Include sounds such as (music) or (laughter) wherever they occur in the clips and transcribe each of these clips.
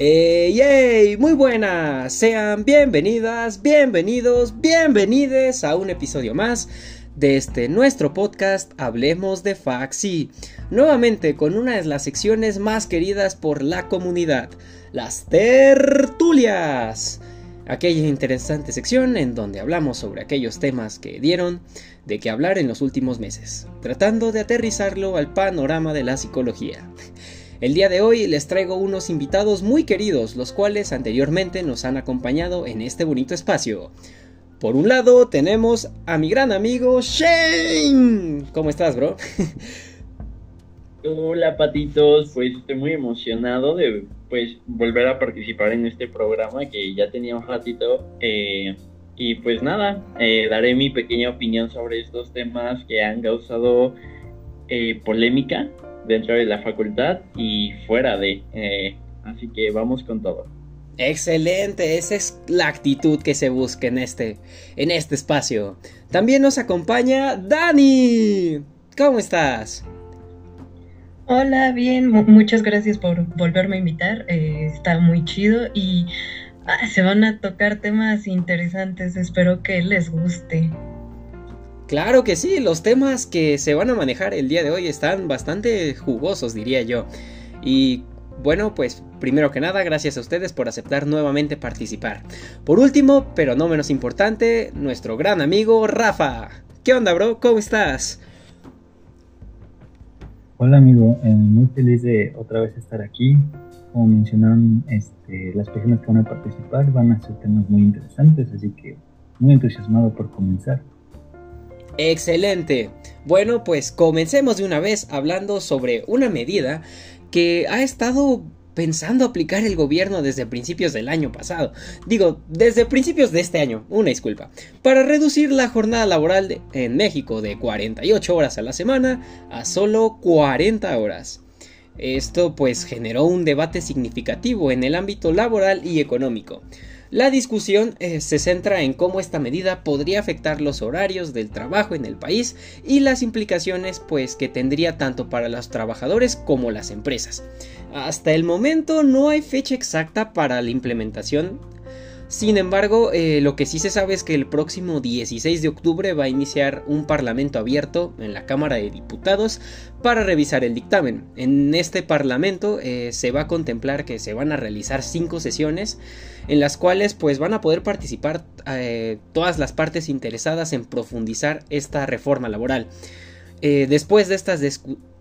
Eh, ¡Yay! Muy buenas, sean bienvenidas, bienvenidos, bienvenides a un episodio más de este nuestro podcast Hablemos de Faxi. Nuevamente con una de las secciones más queridas por la comunidad, las tertulias. Aquella interesante sección en donde hablamos sobre aquellos temas que dieron de qué hablar en los últimos meses, tratando de aterrizarlo al panorama de la psicología. El día de hoy les traigo unos invitados muy queridos, los cuales anteriormente nos han acompañado en este bonito espacio. Por un lado tenemos a mi gran amigo Shane. ¿Cómo estás, bro? Hola patitos, pues estoy muy emocionado de pues volver a participar en este programa que ya tenía un ratito eh, y pues nada, eh, daré mi pequeña opinión sobre estos temas que han causado eh, polémica dentro de la facultad y fuera de. Eh, así que vamos con todo. Excelente, esa es la actitud que se busca en este, en este espacio. También nos acompaña Dani. ¿Cómo estás? Hola, bien, muchas gracias por volverme a invitar. Eh, está muy chido y ah, se van a tocar temas interesantes. Espero que les guste. Claro que sí, los temas que se van a manejar el día de hoy están bastante jugosos, diría yo. Y bueno, pues primero que nada, gracias a ustedes por aceptar nuevamente participar. Por último, pero no menos importante, nuestro gran amigo Rafa. ¿Qué onda, bro? ¿Cómo estás? Hola, amigo. Eh, muy feliz de otra vez estar aquí. Como mencionaron, este, las personas que van a participar van a ser temas muy interesantes, así que muy entusiasmado por comenzar. Excelente. Bueno, pues comencemos de una vez hablando sobre una medida que ha estado pensando aplicar el gobierno desde principios del año pasado. Digo, desde principios de este año, una disculpa. Para reducir la jornada laboral en México de 48 horas a la semana a solo 40 horas. Esto pues generó un debate significativo en el ámbito laboral y económico. La discusión eh, se centra en cómo esta medida podría afectar los horarios del trabajo en el país y las implicaciones pues que tendría tanto para los trabajadores como las empresas. Hasta el momento no hay fecha exacta para la implementación sin embargo, eh, lo que sí se sabe es que el próximo 16 de octubre va a iniciar un parlamento abierto en la Cámara de Diputados para revisar el dictamen. En este parlamento eh, se va a contemplar que se van a realizar cinco sesiones en las cuales pues van a poder participar eh, todas las partes interesadas en profundizar esta reforma laboral. después de estas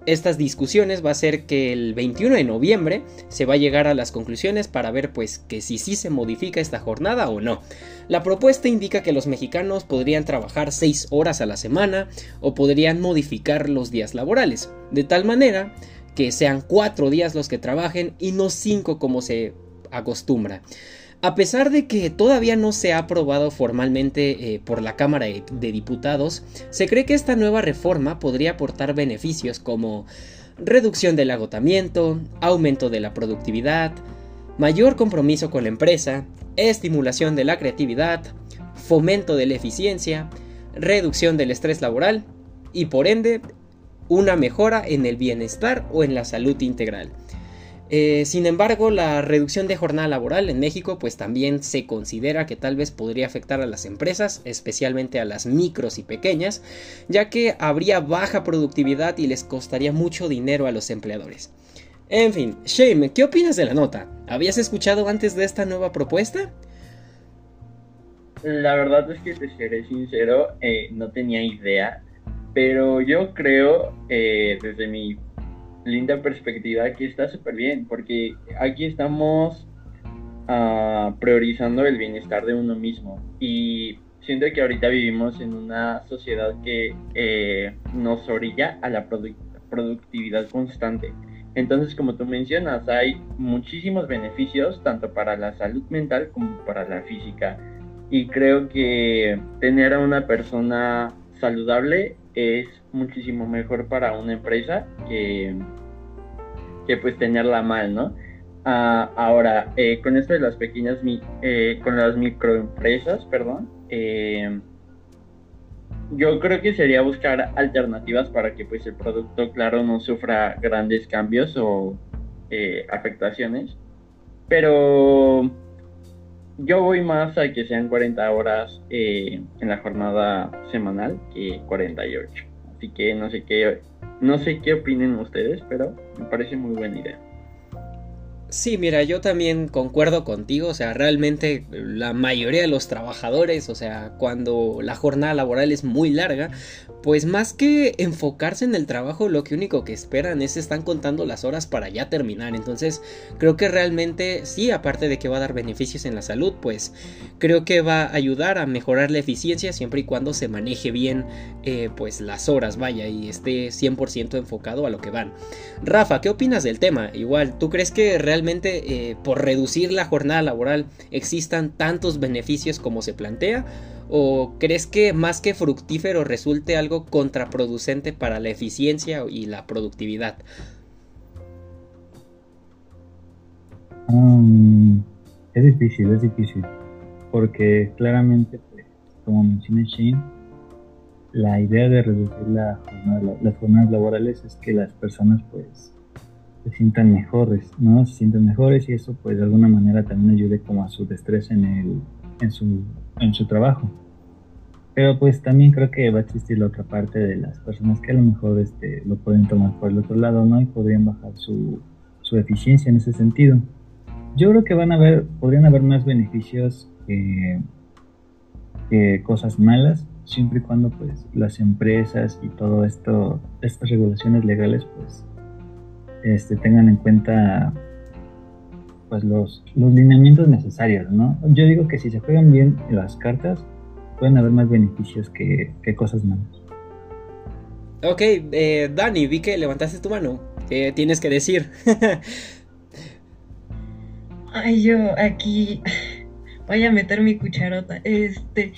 estas discusiones va a ser que el 21 de noviembre se va a llegar a las conclusiones para ver pues que si sí se modifica esta jornada o no. La propuesta indica que los mexicanos podrían trabajar 6 horas a la semana o podrían modificar los días laborales, de tal manera que sean 4 días los que trabajen y no 5 como se acostumbra. A pesar de que todavía no se ha aprobado formalmente eh, por la Cámara de, Diputados, se cree que esta nueva reforma podría aportar beneficios como reducción del agotamiento, aumento de la productividad, mayor compromiso con la empresa, estimulación de la creatividad, fomento de la eficiencia, reducción del estrés laboral y por ende una mejora en el bienestar o en la salud integral. Eh, sin embargo, la reducción de jornada laboral en México pues también se considera que tal vez podría afectar a las empresas, especialmente a las micros y pequeñas, ya que habría baja productividad y les costaría mucho dinero a los empleadores. En fin, Shane, ¿qué opinas de la nota? ¿Habías escuchado antes de esta nueva propuesta? La verdad es que te seré sincero, eh, no tenía idea, pero yo creo, eh, desde mi linda perspectiva que está súper bien, porque aquí estamos uh, priorizando el bienestar de uno mismo. Y siento que ahorita vivimos en una sociedad que eh, nos orilla a la productividad constante. Entonces, como tú mencionas, hay muchísimos beneficios tanto para la salud mental como para la física. Y creo que tener a una persona saludable es muchísimo mejor para una empresa que, que pues tenerla mal, ¿no? Ah, ahora, eh, con esto de las pequeñas, eh, con las microempresas, perdón, eh, yo creo que sería buscar alternativas para que pues el producto, claro, no sufra grandes cambios o afectaciones. Pero yo voy más a que sean 40 horas eh, en la jornada semanal que 48. Así que no sé qué, no sé qué opinen ustedes, pero me parece muy buena idea. Sí, mira, yo también concuerdo contigo, o sea, realmente la mayoría de los trabajadores, o sea, cuando la jornada laboral es muy larga, pues más que enfocarse en el trabajo, lo que único que esperan es están contando las horas para ya terminar. Entonces, creo que realmente sí, aparte de que va a dar beneficios en la salud, pues creo que va a ayudar a mejorar la eficiencia siempre y cuando se maneje bien, eh, pues las horas, vaya, y esté 100% enfocado a lo que van. Rafa, ¿qué opinas del tema? Igual, ¿tú crees que realmente realmente eh, por reducir la jornada laboral existan tantos beneficios como se plantea? ¿O crees que más que fructífero resulte algo contraproducente para la eficiencia y la productividad? Um, es difícil, es difícil. Porque claramente, pues, como menciona Shane, la idea de reducir la las jornadas laborales es que las personas pues se sientan mejores, ¿no? Se sientan mejores y eso pues de alguna manera también ayude como a su destreza en, el, en, su, en su trabajo. Pero pues también creo que va a existir la otra parte de las personas que a lo mejor este, lo pueden tomar por el otro lado, ¿no? Y podrían bajar su, su eficiencia en ese sentido. Yo creo que van a haber, podrían haber más beneficios que, que cosas malas, siempre y cuando pues las empresas y todo esto, estas regulaciones legales pues este, tengan en cuenta pues los, los lineamientos necesarios, ¿no? Yo digo que si se juegan bien las cartas, pueden haber más beneficios que, cosas malas. Ok, eh, Dani, vi que levantaste tu mano. ¿Qué tienes que decir? (laughs) Ay, yo aquí voy a meter mi cucharota. Este,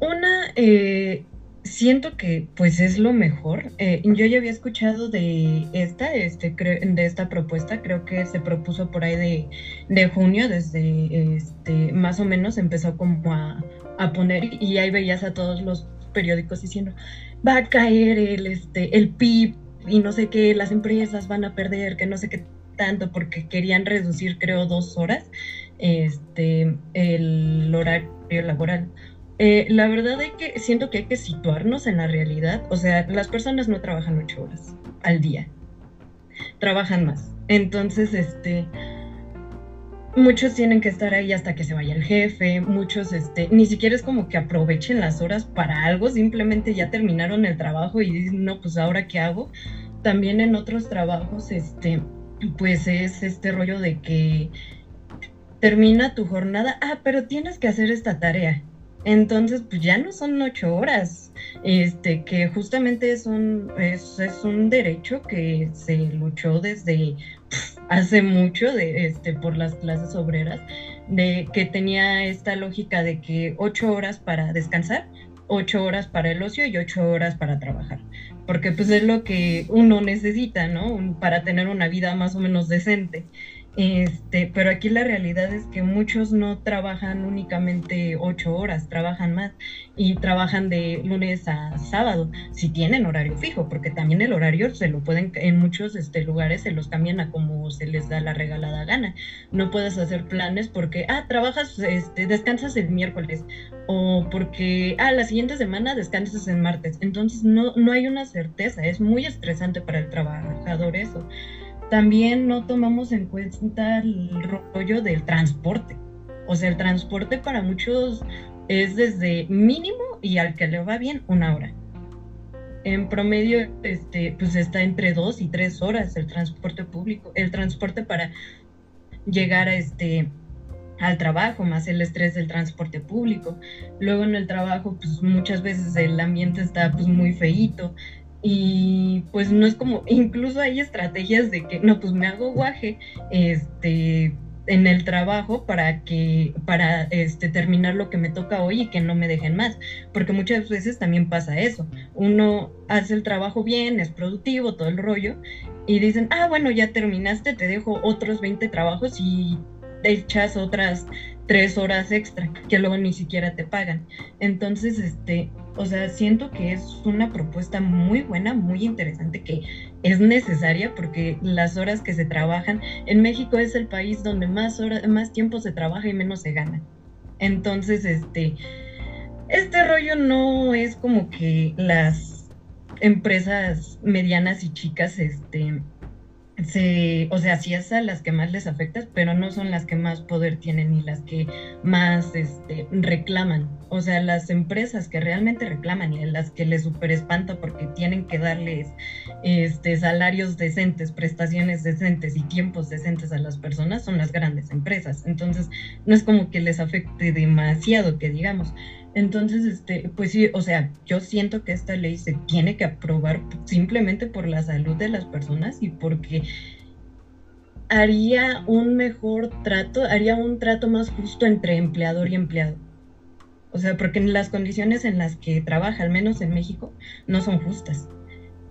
una, eh, siento que pues es lo mejor. Eh, yo ya había escuchado de esta, este, de esta propuesta, creo que se propuso por ahí de, de junio, desde este, más o menos empezó como a, a, poner y ahí veías a todos los periódicos diciendo va a caer el, este, el PIB y no sé qué, las empresas van a perder, que no sé qué tanto, porque querían reducir creo dos horas este, el horario laboral. Eh, la verdad es que siento que hay que situarnos en la realidad. O sea, las personas no trabajan ocho horas al día. Trabajan más. Entonces, este, muchos tienen que estar ahí hasta que se vaya el jefe, muchos este, ni siquiera es como que aprovechen las horas para algo, simplemente ya terminaron el trabajo y dicen, no, pues ahora qué hago. También en otros trabajos, este, pues es este rollo de que termina tu jornada, ah, pero tienes que hacer esta tarea. Entonces, pues ya no son ocho horas, este, que justamente es un, es, un derecho que se luchó desde hace mucho de, este, por las clases obreras, de que tenía esta lógica de que ocho horas para descansar, ocho horas para el ocio y ocho horas para trabajar, porque pues es lo que uno necesita, ¿no? Para tener una vida más o menos decente. Este, pero aquí la realidad es que muchos no trabajan únicamente ocho horas, trabajan más y trabajan de lunes a sábado, si tienen horario fijo, porque también el horario se lo pueden, en muchos este, lugares se los cambian a como se les da la regalada gana. No puedes hacer planes porque, ah, trabajas, este, descansas el miércoles o porque, ah, la siguiente semana descansas el martes. Entonces no, no hay una certeza, es muy estresante para el trabajador eso también no tomamos en cuenta el rollo del transporte. O sea, el transporte para muchos es desde mínimo y al que le va bien una hora. En promedio, este, pues está entre dos y tres horas el transporte público, el transporte para llegar este al trabajo, más el estrés del transporte público. Luego en el trabajo, pues muchas veces el ambiente está pues muy feíto, y pues no es como, incluso hay estrategias de que, no, pues me hago guaje, este, en el trabajo para que, para este, terminar lo que me toca hoy y que no me dejen más, porque muchas veces también pasa eso, uno hace el trabajo bien, es productivo, todo el rollo, y dicen, ah, bueno, ya terminaste, te dejo otros 20 trabajos y echas otras tres horas extra que luego ni siquiera te pagan. Entonces, este, o sea, siento que es una propuesta muy buena, muy interesante, que es necesaria porque las horas que se trabajan, en México es el país donde más, horas, más tiempo se trabaja y menos se gana. Entonces, este, este rollo no es como que las empresas medianas y chicas, este, se, o sea, sí es a las que más les afecta, pero no son las que más poder tienen ni las que más este, reclaman. O sea, las empresas que realmente reclaman y las que les super espanta porque tienen que darles este, salarios decentes, prestaciones decentes y tiempos decentes a las personas son las grandes empresas. Entonces, no es como que les afecte demasiado, que digamos. Entonces, este, pues sí, o sea, yo siento que esta ley se tiene que aprobar simplemente por la salud de las personas y porque haría un mejor trato, haría un trato más justo entre empleador y empleado. O sea, porque las condiciones en las que trabaja, al menos en México, no son justas.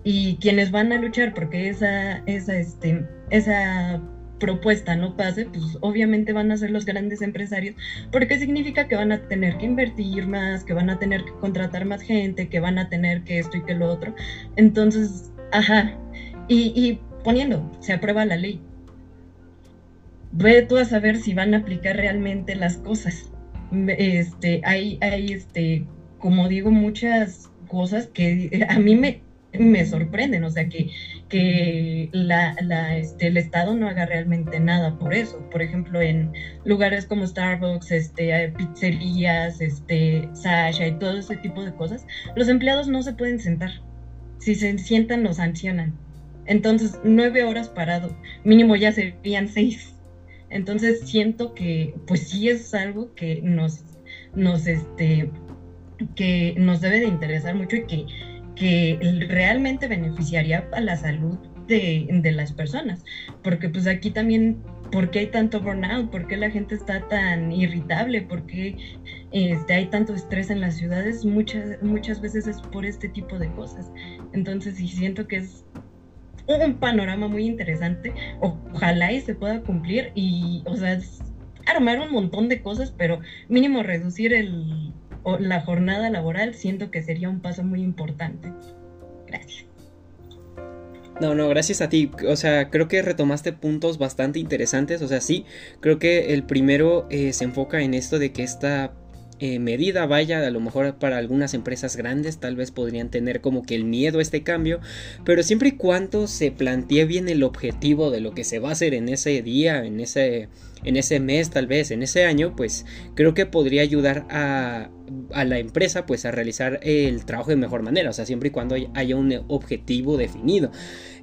Y quienes van a luchar porque esa, esa, este, esa propuesta no pase, pues obviamente van a ser los grandes empresarios, porque significa que van a tener que invertir más, que van a tener que contratar más gente, que van a tener que esto y que lo otro. Entonces, ajá, y, poniendo, se aprueba la ley. Ve tú a saber si van a aplicar realmente las cosas. Este, hay, hay, este, como digo, muchas cosas que a mí me, me sorprenden, o sea, que, que la, este, el Estado no haga realmente nada por eso. Por ejemplo, en lugares como Starbucks, este, pizzerías, este, Sasha y todo ese tipo de cosas, los empleados no se pueden sentar. Si se sientan, los sancionan. Entonces, nueve horas parado, mínimo ya serían seis. Entonces, siento que, pues sí es algo que nos, nos, este, que nos debe de interesar mucho y que que realmente beneficiaría a la salud de, las personas. Porque pues aquí también, ¿por qué hay tanto burnout? ¿Por qué la gente está tan irritable? ¿Por qué este, hay tanto estrés en las ciudades? Muchas, muchas veces es por este tipo de cosas. Entonces sí siento que es un panorama muy interesante. Ojalá y se pueda cumplir y, o sea, armar un montón de cosas, pero mínimo reducir el, la jornada laboral, siento que sería un paso muy importante. Gracias. No, no, gracias a ti. O sea, creo que retomaste puntos bastante interesantes. O sea, sí, creo que el primero eh, se enfoca en esto de que esta eh, medida vaya, a lo mejor para algunas empresas grandes tal vez podrían tener como que el miedo a este cambio, pero siempre y cuando se plantee bien el objetivo de lo que se va a hacer en ese día, en ese en ese mes tal vez, en ese año, pues creo que podría ayudar a, a la empresa pues a realizar el trabajo de mejor manera, o sea, siempre y cuando haya un objetivo definido.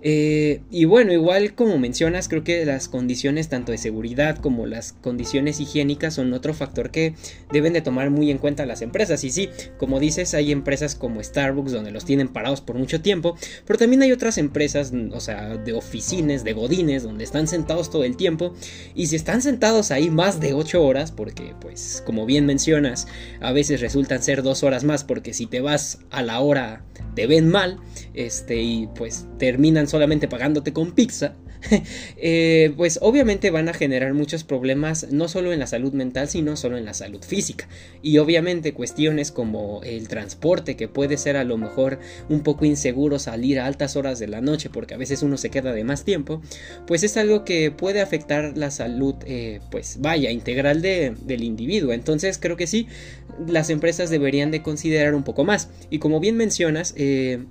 Eh, y bueno, igual como mencionas, creo que las condiciones tanto de seguridad como las condiciones higiénicas son otro factor que deben de tomar muy en cuenta las empresas. Y sí, como dices, hay empresas como Starbucks donde los tienen parados por mucho tiempo, pero también hay otras empresas, o sea, de oficinas, de godines, donde están sentados todo el tiempo. Y si están sentados ahí más de 8 horas, porque pues como bien mencionas, a veces resultan ser 2 horas más, porque si te vas a la hora te ven mal, este, y pues terminan solamente pagándote con pizza, (laughs) eh, pues obviamente van a generar muchos problemas no solo en la salud mental, sino solo en la salud física. Y obviamente cuestiones como el transporte, que puede ser a lo mejor un poco inseguro salir a altas horas de la noche, porque a veces uno se queda de más tiempo, pues es algo que puede afectar la salud, eh, pues vaya, integral del individuo. Entonces creo que sí, las empresas deberían de considerar un poco más. Y como bien mencionas, eh,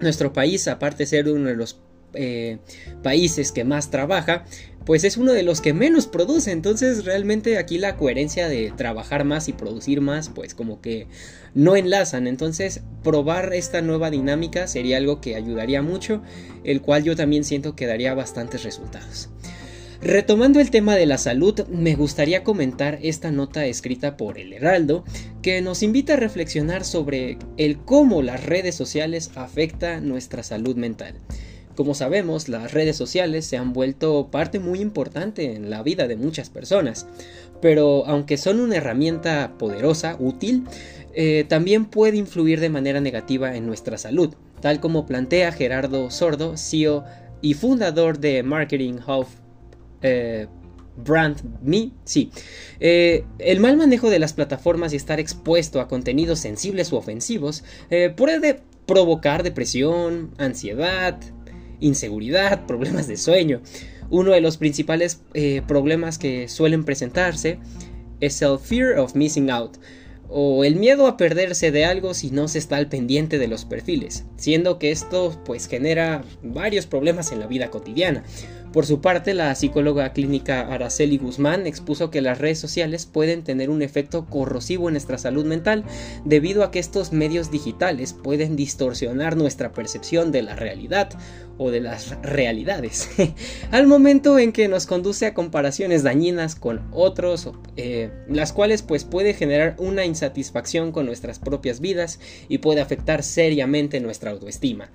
nuestro país, aparte de ser uno de los eh, países que más trabaja, pues es uno de los que menos produce. Entonces realmente aquí la coherencia de trabajar más y producir más, pues como que no enlazan. Entonces probar esta nueva dinámica sería algo que ayudaría mucho, el cual yo también siento que daría bastantes resultados. Retomando el tema de la salud, me gustaría comentar esta nota escrita por El Heraldo, que nos invita a reflexionar sobre el cómo las redes sociales afectan nuestra salud mental. Como sabemos, las redes sociales se han vuelto parte muy importante en la vida de muchas personas, pero aunque son una herramienta poderosa, útil, eh, también puede influir de manera negativa en nuestra salud, tal como plantea Gerardo Sordo, CEO y fundador de Marketing Hub eh, Brand Me, sí. Eh, el mal manejo de las plataformas y estar expuesto a contenidos sensibles u ofensivos eh, puede provocar depresión, ansiedad, inseguridad, (laughs) problemas de sueño. Uno de los principales eh, problemas que suelen presentarse es el fear of missing out o el miedo a perderse de algo si no se está al pendiente de los perfiles, siendo que esto pues genera varios problemas en la vida cotidiana. Por su parte, la psicóloga clínica Araceli Guzmán expuso que las redes sociales pueden tener un efecto corrosivo en nuestra salud mental debido a que estos medios digitales pueden distorsionar nuestra percepción de la realidad o de las realidades, (laughs) al momento en que nos conduce a comparaciones dañinas con otros, eh, las cuales pues puede generar una insatisfacción con nuestras propias vidas y puede afectar seriamente nuestra autoestima.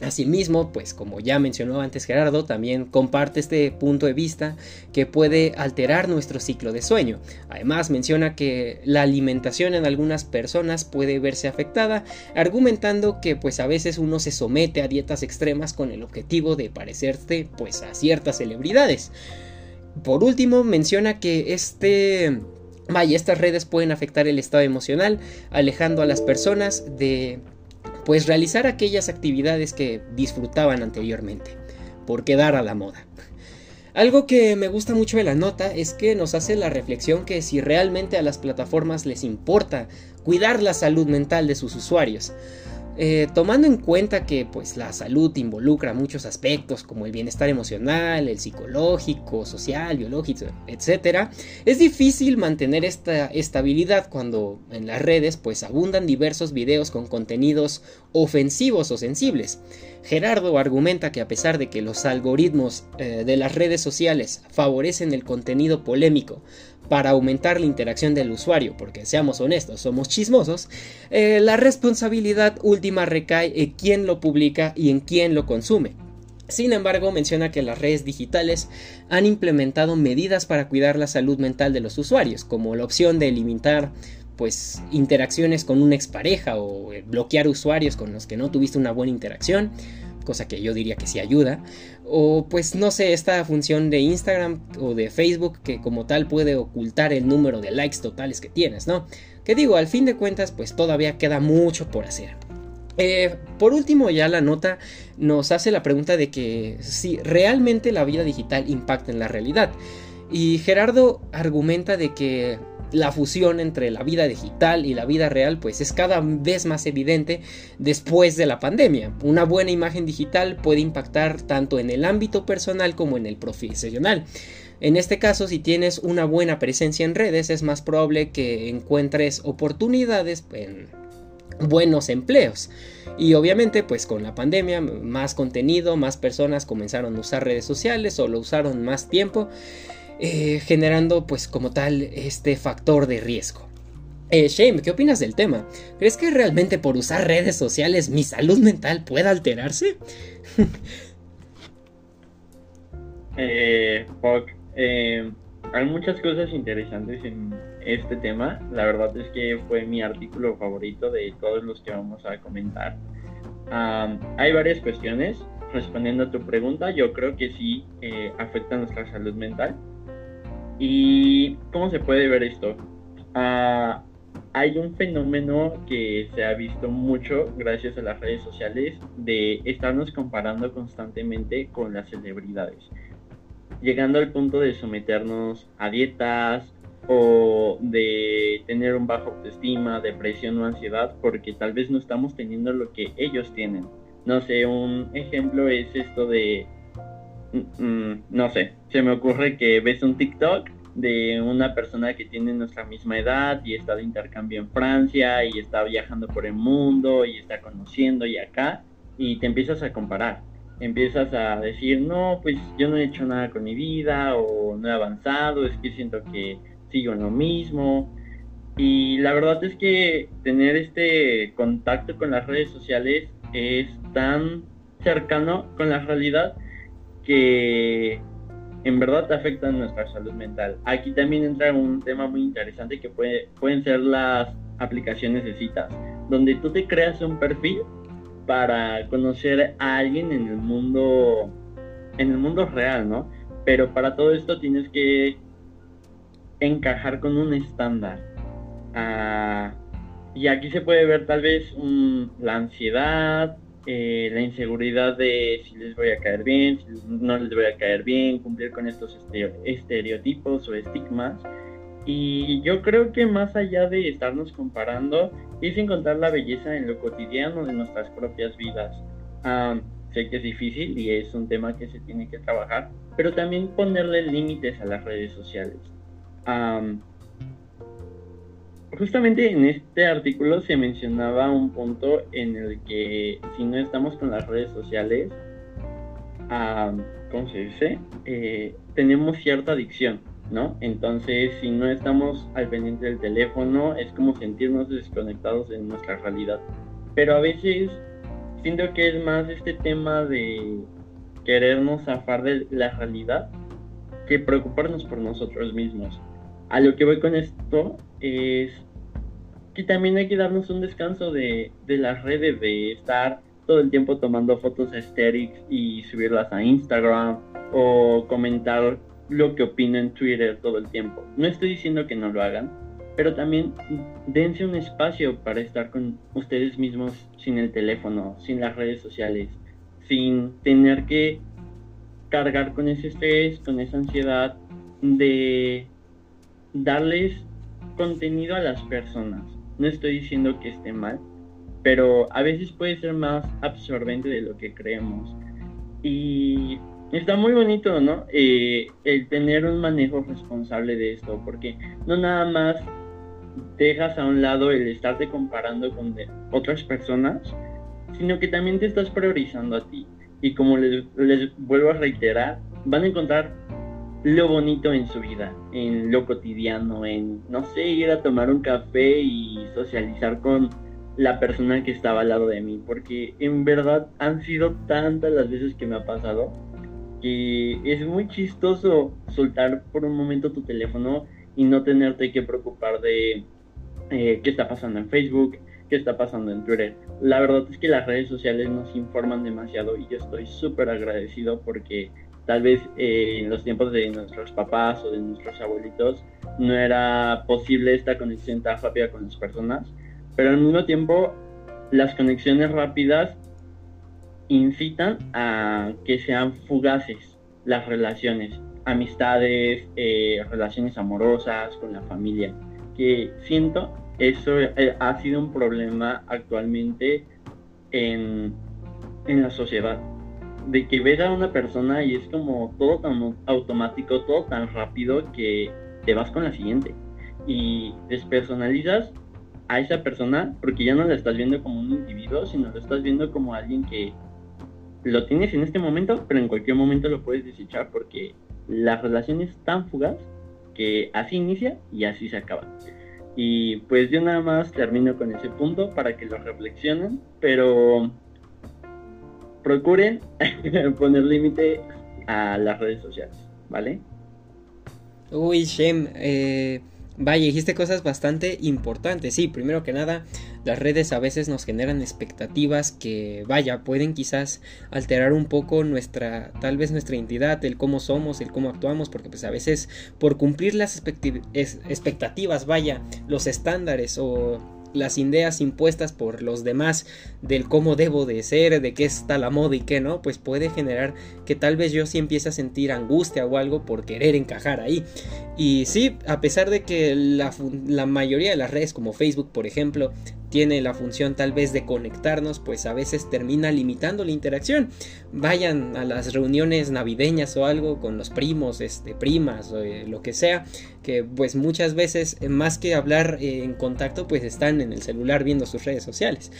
Asimismo, pues como ya mencionó antes Gerardo, también comparte este punto de vista que puede alterar nuestro ciclo de sueño. Además menciona que la alimentación en algunas personas puede verse afectada, argumentando que pues a veces uno se somete a dietas extremas con el objetivo de parecerse pues a ciertas celebridades. Por último, menciona que este Vaya, estas redes pueden afectar el estado emocional, alejando a las personas de pues realizar aquellas actividades que disfrutaban anteriormente, por quedar a la moda. Algo que me gusta mucho de la nota es que nos hace la reflexión que si realmente a las plataformas les importa cuidar la salud mental de sus usuarios, eh, tomando en cuenta que pues, la salud involucra muchos aspectos como el bienestar emocional, el psicológico, social, biológico, etc., es difícil mantener esta estabilidad cuando en las redes pues, abundan diversos videos con contenidos ofensivos o sensibles. Gerardo argumenta que a pesar de que los algoritmos eh, de las redes sociales favorecen el contenido polémico, para aumentar la interacción del usuario, porque seamos honestos, somos chismosos, eh, la responsabilidad última recae en quién lo publica y en quién lo consume. Sin embargo, menciona que las redes digitales han implementado medidas para cuidar la salud mental de los usuarios, como la opción de limitar pues interacciones con una expareja o eh, bloquear usuarios con los que no tuviste una buena interacción, cosa que yo diría que sí ayuda, o pues no sé, esta función de Instagram o de Facebook que como tal puede ocultar el número de likes totales que tienes, ¿no? Que digo, al fin de cuentas pues todavía queda mucho por hacer. Eh, por último, ya la nota nos hace la pregunta de que si realmente la vida digital impacta en la realidad. Y Gerardo argumenta de que la fusión entre la vida digital y la vida real pues es cada vez más evidente después de la pandemia. Una buena imagen digital puede impactar tanto en el ámbito personal como en el profesional. En este caso, si tienes una buena presencia en redes, es más probable que encuentres oportunidades en buenos empleos. Y obviamente, pues con la pandemia, más contenido, más personas comenzaron a usar redes sociales o lo usaron más tiempo. Eh, generando pues como tal este factor de riesgo. Eh, Shane, ¿qué opinas del tema? ¿Crees que realmente por usar redes sociales mi salud mental pueda alterarse? (laughs) eh, eh, hay muchas cosas interesantes en este tema. La verdad es que fue mi artículo favorito de todos los que vamos a comentar. hay varias cuestiones. Respondiendo a tu pregunta, yo creo que sí eh, afecta nuestra salud mental. ¿Y cómo se puede ver esto? Ah, hay un fenómeno que se ha visto mucho gracias a las redes sociales de estarnos comparando constantemente con las celebridades, llegando al punto de someternos a dietas o de tener un bajo autoestima, depresión o ansiedad porque tal vez no estamos teniendo lo que ellos tienen. No sé, un ejemplo es esto de Mm, no sé, se me ocurre que ves un TikTok de una persona que tiene nuestra misma edad y está de intercambio en Francia y está viajando por el mundo y está conociendo y acá y te empiezas a comparar. Empiezas a decir, no, pues yo no he hecho nada con mi vida o no he avanzado, es que siento que sigo en lo mismo. Y la verdad es que tener este contacto con las redes sociales es tan cercano con la realidad que en verdad afectan nuestra salud mental. Aquí también entra un tema muy interesante que puede, pueden ser las aplicaciones de citas, donde tú te creas un perfil para conocer a alguien en el mundo en el mundo real, ¿no? pero para todo esto tienes que encajar con un estándar. Ah, y aquí se puede ver tal vez la ansiedad, eh, la inseguridad de si les voy a caer bien, si no les voy a caer bien, cumplir con estos estereotipos o estigmas. Y yo creo que más allá de estarnos comparando, es encontrar la belleza en lo cotidiano de nuestras propias vidas. sé que es difícil y es un tema que se tiene que trabajar, pero también ponerle límites a las redes sociales. Justamente en este artículo se mencionaba un punto en el que si no estamos con las redes sociales, ¿cómo se dice? Eh, tenemos cierta adicción ¿no? Entonces, si no estamos al pendiente del teléfono, es como sentirnos desconectados en nuestra realidad. Pero a veces siento que es más este tema de querernos zafar de la realidad que preocuparnos por nosotros mismos. A lo que voy con esto es que también hay que darnos un descanso de, de las redes, de estar todo el tiempo tomando fotos aesthetics y subirlas a Instagram o comentar lo que opino en Twitter todo el tiempo. No estoy diciendo que no lo hagan, pero también dense un espacio para estar con ustedes mismos sin el teléfono, sin las redes sociales, sin tener que cargar con ese estrés, con esa ansiedad de darles contenido a las personas. No estoy diciendo que esté mal, pero a veces puede ser más absorbente de lo que creemos. Y Está muy bonito, ¿no? Eh, el tener un manejo responsable de esto, porque no nada más dejas a un lado el estarte comparando con otras personas, sino que también te estás priorizando a ti. Y como les, les vuelvo a reiterar, van a encontrar lo bonito en su vida, en lo cotidiano, en, no sé, ir a tomar un café y socializar con la persona que estaba al lado de mí, porque en verdad han sido tantas las veces que me ha pasado que es muy chistoso soltar por un momento tu teléfono y no tenerte que preocupar de eh, qué está pasando en Facebook, qué está pasando en Twitter. La verdad es que las redes sociales nos informan demasiado y yo estoy súper agradecido porque tal vez eh, en los tiempos de nuestros papás o de nuestros abuelitos no era posible esta conexión tan rápida con las personas, pero al mismo tiempo las conexiones rápidas incitan a que sean fugaces las relaciones, amistades, eh, relaciones amorosas con la familia, que siento eso eh, ha sido un problema actualmente en, en la sociedad. De que ves a una persona y es como todo tan automático, todo tan rápido que te vas con la siguiente. Y despersonalizas a esa persona porque ya no la estás viendo como un individuo, sino lo estás viendo como alguien que lo tienes en este momento, pero en cualquier momento lo puedes desechar porque la relación es tan fugaz que así inicia y así se acaba. Y pues yo nada más termino con ese punto para que lo reflexionen, pero procuren (laughs) poner límite a las redes sociales, ¿vale? Uy, Shem, eh, Vaya, dijiste cosas bastante importantes. Sí, primero que nada, las redes a veces nos generan expectativas que, vaya, pueden quizás alterar un poco nuestra, tal vez nuestra identidad, el cómo somos, el cómo actuamos, porque pues a veces por cumplir las expectativas, vaya, los estándares o las ideas impuestas por los demás del cómo debo de ser, de qué está la moda y qué no, pues puede generar que tal vez yo sí empiece a sentir angustia o algo por querer encajar ahí. Y sí, a pesar de que la, la mayoría de las redes como Facebook, por ejemplo, tiene la función tal vez de conectarnos, pues a veces termina limitando la interacción. Vayan a las reuniones navideñas o algo con los primos, este, primas o eh, lo que sea, que pues muchas veces eh, más que hablar eh, en contacto, pues están en el celular viendo sus redes sociales.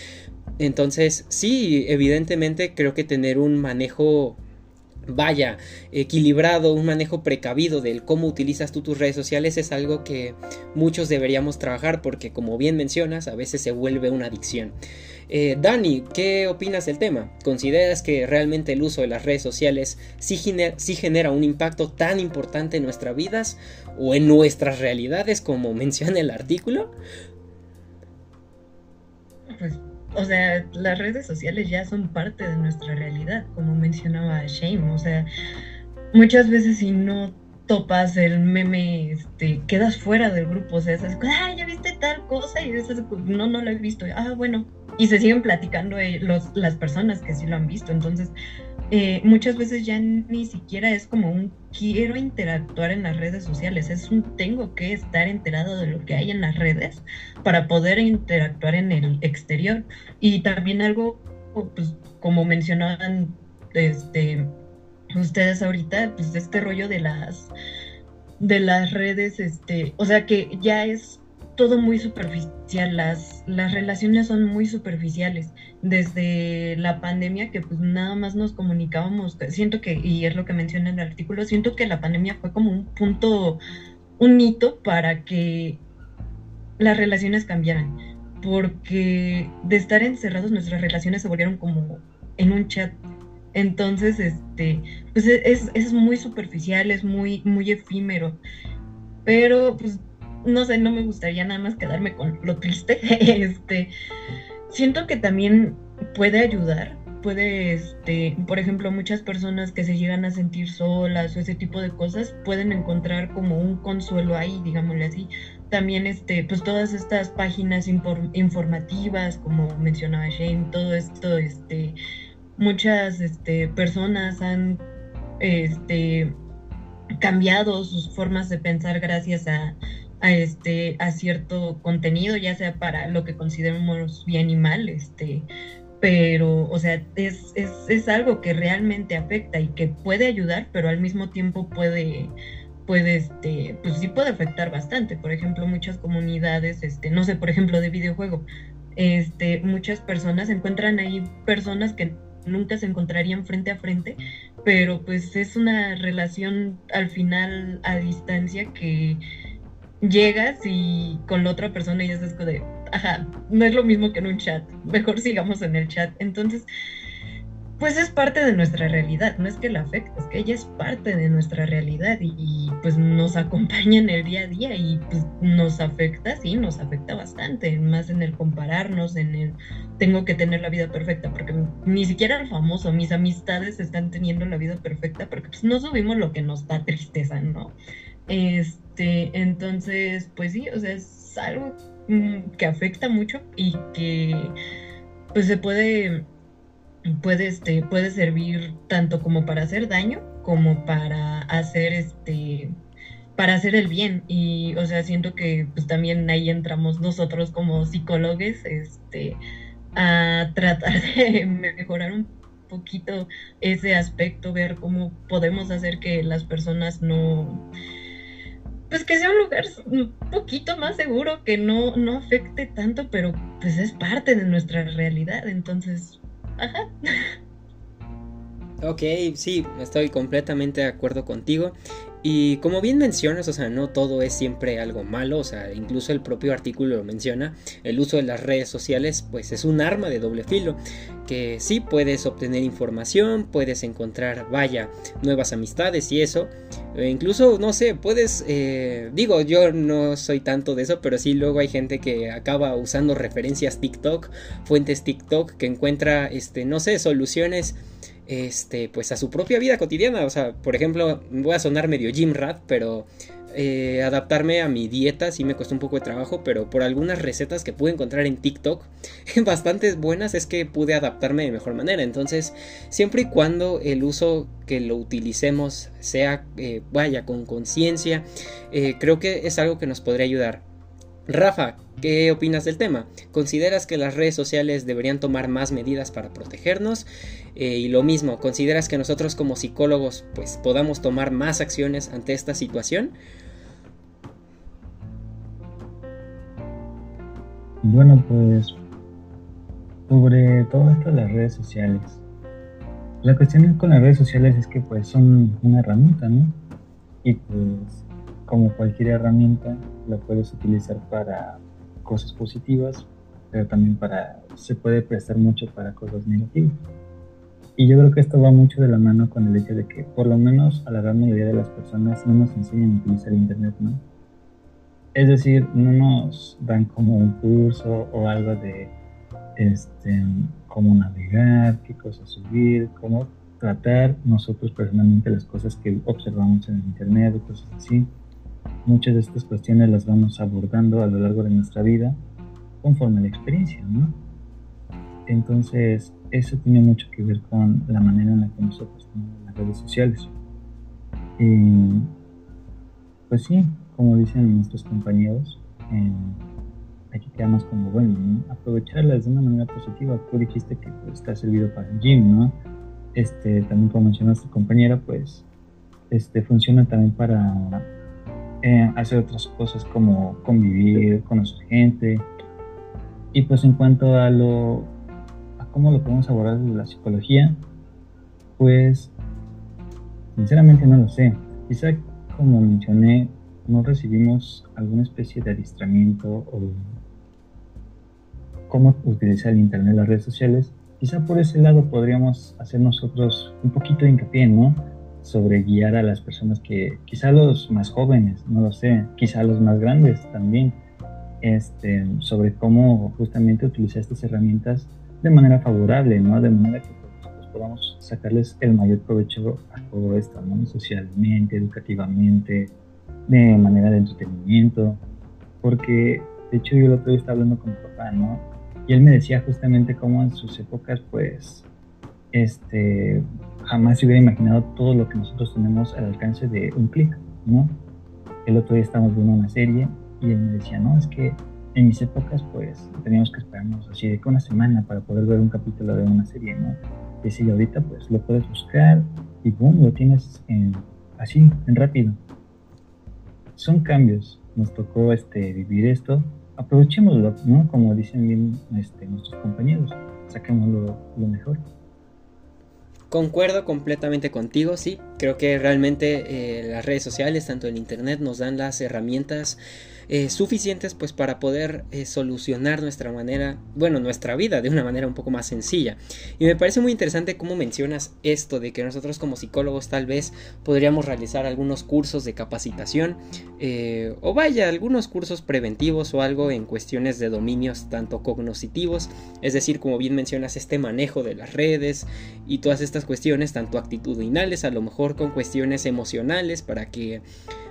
Entonces, sí, evidentemente creo que tener un manejo vaya, equilibrado, un manejo precavido del cómo utilizas tú tus redes sociales es algo que muchos deberíamos trabajar porque como bien mencionas, a veces se vuelve una adicción. Eh, Dani, ¿qué opinas del tema? ¿Consideras que realmente el uso de las redes sociales sí, sí genera un impacto tan importante en nuestras vidas o en nuestras realidades como (laughs) menciona el artículo? Pues o sea, las redes sociales ya son parte de nuestra realidad, como mencionaba Shane, o sea, muchas veces si no topas el meme, este, quedas fuera del grupo, o sea, esas ah, ya viste tal cosa, y esas, no, no lo he visto, ah, bueno, y se siguen platicando eh, los, las personas que sí lo han visto, entonces eh, muchas veces ya ni siquiera es como un quiero interactuar en las redes sociales, es un tengo que estar enterado de lo que hay en las redes para poder interactuar en el exterior. Y también algo, pues, como mencionaban este, ustedes ahorita, pues este rollo de las de las redes, este, o sea que ya es todo muy superficial, las, las relaciones son muy superficiales. Desde la pandemia que pues nada más nos comunicábamos, siento que, y es lo que menciona en el artículo, siento que la pandemia fue como un punto, un hito para que las relaciones cambiaran, porque de estar encerrados nuestras relaciones se volvieron como en un chat. Entonces, este, pues es, es muy superficial, es muy, muy efímero. Pero pues no sé, no me gustaría nada más quedarme con lo triste. (laughs) este, siento que también puede ayudar, puede, este, por ejemplo, muchas personas que se llegan a sentir solas o ese tipo de cosas pueden encontrar como un consuelo ahí, digámosle así. También, este, pues todas estas páginas informativas, como mencionaba Shane, todo esto, este, muchas, este, personas han, este, cambiado sus formas de pensar gracias a a, este, a cierto contenido, ya sea para lo que consideramos bien y mal, este, pero, o sea, es, es, es algo que realmente afecta y que puede ayudar, pero al mismo tiempo puede, puede, este, pues sí puede afectar bastante. Por ejemplo, muchas comunidades, este, no sé, por ejemplo, de videojuego, este, muchas personas encuentran ahí personas que nunca se encontrarían frente a frente, pero pues es una relación al final a distancia que llegas y con la otra persona y es de, ajá, no es lo mismo que en un chat, mejor sigamos en el chat. Entonces, pues es parte de nuestra realidad, no es que la afecte, es que ella es parte de nuestra realidad y, pues nos acompaña en el día a día y pues nos afecta, sí, nos afecta bastante, más en el compararnos, en el tengo que tener la vida perfecta, porque ni siquiera el famoso, mis amistades están teniendo la vida perfecta porque pues no subimos lo que nos da tristeza, ¿no? Este, entonces, pues sí, o sea, es algo mm, que afecta mucho y que pues se puede puede este puede servir tanto como para hacer daño como para hacer este para hacer el bien. Y o sea siento que pues también ahí entramos nosotros como psicólogos este a tratar de (laughs) mejorar un poquito ese aspecto ver cómo podemos hacer que las personas no pues que sea un lugar un poquito más seguro, que no, no afecte tanto, pero pues es parte de nuestra realidad, entonces, ajá. Ok, sí, estoy completamente de acuerdo contigo. Y como bien mencionas, o sea, no todo es siempre algo malo, o sea, incluso el propio artículo lo menciona, el uso de las redes sociales pues es un arma de doble filo, que sí puedes obtener información, puedes encontrar, vaya, nuevas amistades y eso, e incluso, no sé, puedes, eh, digo, yo no soy tanto de eso, pero sí luego hay gente que acaba usando referencias TikTok, fuentes TikTok, que encuentra, este, no sé, soluciones este, pues a su propia vida cotidiana. O sea, por ejemplo, voy a sonar medio gym rat, pero eh, adaptarme a mi dieta sí me costó un poco de trabajo, pero por algunas recetas que pude encontrar en TikTok, (laughs) bastante buenas, es que pude adaptarme de mejor manera. Entonces, siempre y cuando el uso que lo utilicemos sea, eh, vaya, con conciencia, eh, creo que es algo que nos podría ayudar. Rafa, ¿qué opinas del tema? ¿Consideras que las redes sociales deberían tomar más medidas para protegernos? Eh, y lo mismo, ¿consideras que nosotros como psicólogos pues podamos tomar más acciones ante esta situación? Bueno, pues sobre todo esto de las redes sociales. La cuestión con las redes sociales es que pues son una herramienta, ¿no? Y pues como cualquier herramienta la puedes utilizar para cosas positivas, pero también para se puede prestar mucho para cosas negativas. Y yo creo que esto va mucho de la mano con el hecho de que por lo menos a la gran mayoría de las personas no nos enseñan a utilizar internet, ¿no? Es decir, no nos dan como un curso o algo de este cómo navegar, qué cosas subir, cómo tratar nosotros personalmente las cosas que observamos en el internet o cosas así. Muchas de estas cuestiones las vamos abordando a lo largo de nuestra vida conforme a la experiencia, ¿no? Entonces, eso tiene mucho que ver con la manera en la que nosotros tenemos las redes sociales. Y, pues sí, como dicen nuestros compañeros, eh, hay que quedarnos como, bueno, aprovecharlas de una manera positiva. Tú dijiste que pues, está servido para el gym, ¿no? Este, también como mencionó tu compañera, pues este, funciona también para eh, hacer otras cosas como convivir, conocer gente. Y pues en cuanto a lo cómo lo podemos abordar desde la psicología, pues sinceramente no lo sé. Quizá como mencioné, no recibimos alguna especie de adiestramiento o cómo utilizar el Internet, las redes sociales, quizá por ese lado podríamos hacer nosotros un poquito de hincapié, ¿no? Sobre guiar a las personas que, quizá los más jóvenes, no lo sé, quizá los más grandes también, este, sobre cómo justamente utilizar estas herramientas de manera favorable, ¿no? De manera que nosotros podamos sacarles el mayor provecho a todo esto, ¿no? Socialmente, educativamente, de manera de entretenimiento, porque de hecho yo el otro día estaba hablando con mi papá, ¿no? Y él me decía justamente cómo en sus épocas, pues, este, jamás se hubiera imaginado todo lo que nosotros tenemos al alcance de un clic, ¿no? El otro día estábamos viendo una serie y él me decía, no, es que en mis épocas, pues, teníamos que esperarnos así de que una semana para poder ver un capítulo de una serie, ¿no? Y si ahorita, pues, lo puedes buscar y boom, lo tienes así, en rápido. Son cambios. Nos tocó este, vivir esto aprovechémoslo, ¿no? Como dicen bien este, nuestros compañeros, saquémoslo lo mejor. Concuerdo completamente contigo, sí. Creo que realmente eh, las redes sociales, tanto el internet, nos dan las herramientas eh, suficientes pues para poder eh, solucionar nuestra manera, bueno, nuestra vida de una manera un poco más sencilla. Y me parece muy interesante cómo mencionas esto de que nosotros como psicólogos tal vez podríamos realizar algunos cursos de capacitación eh, o vaya, algunos cursos preventivos o algo en cuestiones de dominios tanto cognitivos, es decir, como bien mencionas, este manejo de las redes y todas estas cuestiones, tanto actitudinales, a lo mejor con cuestiones emocionales, para que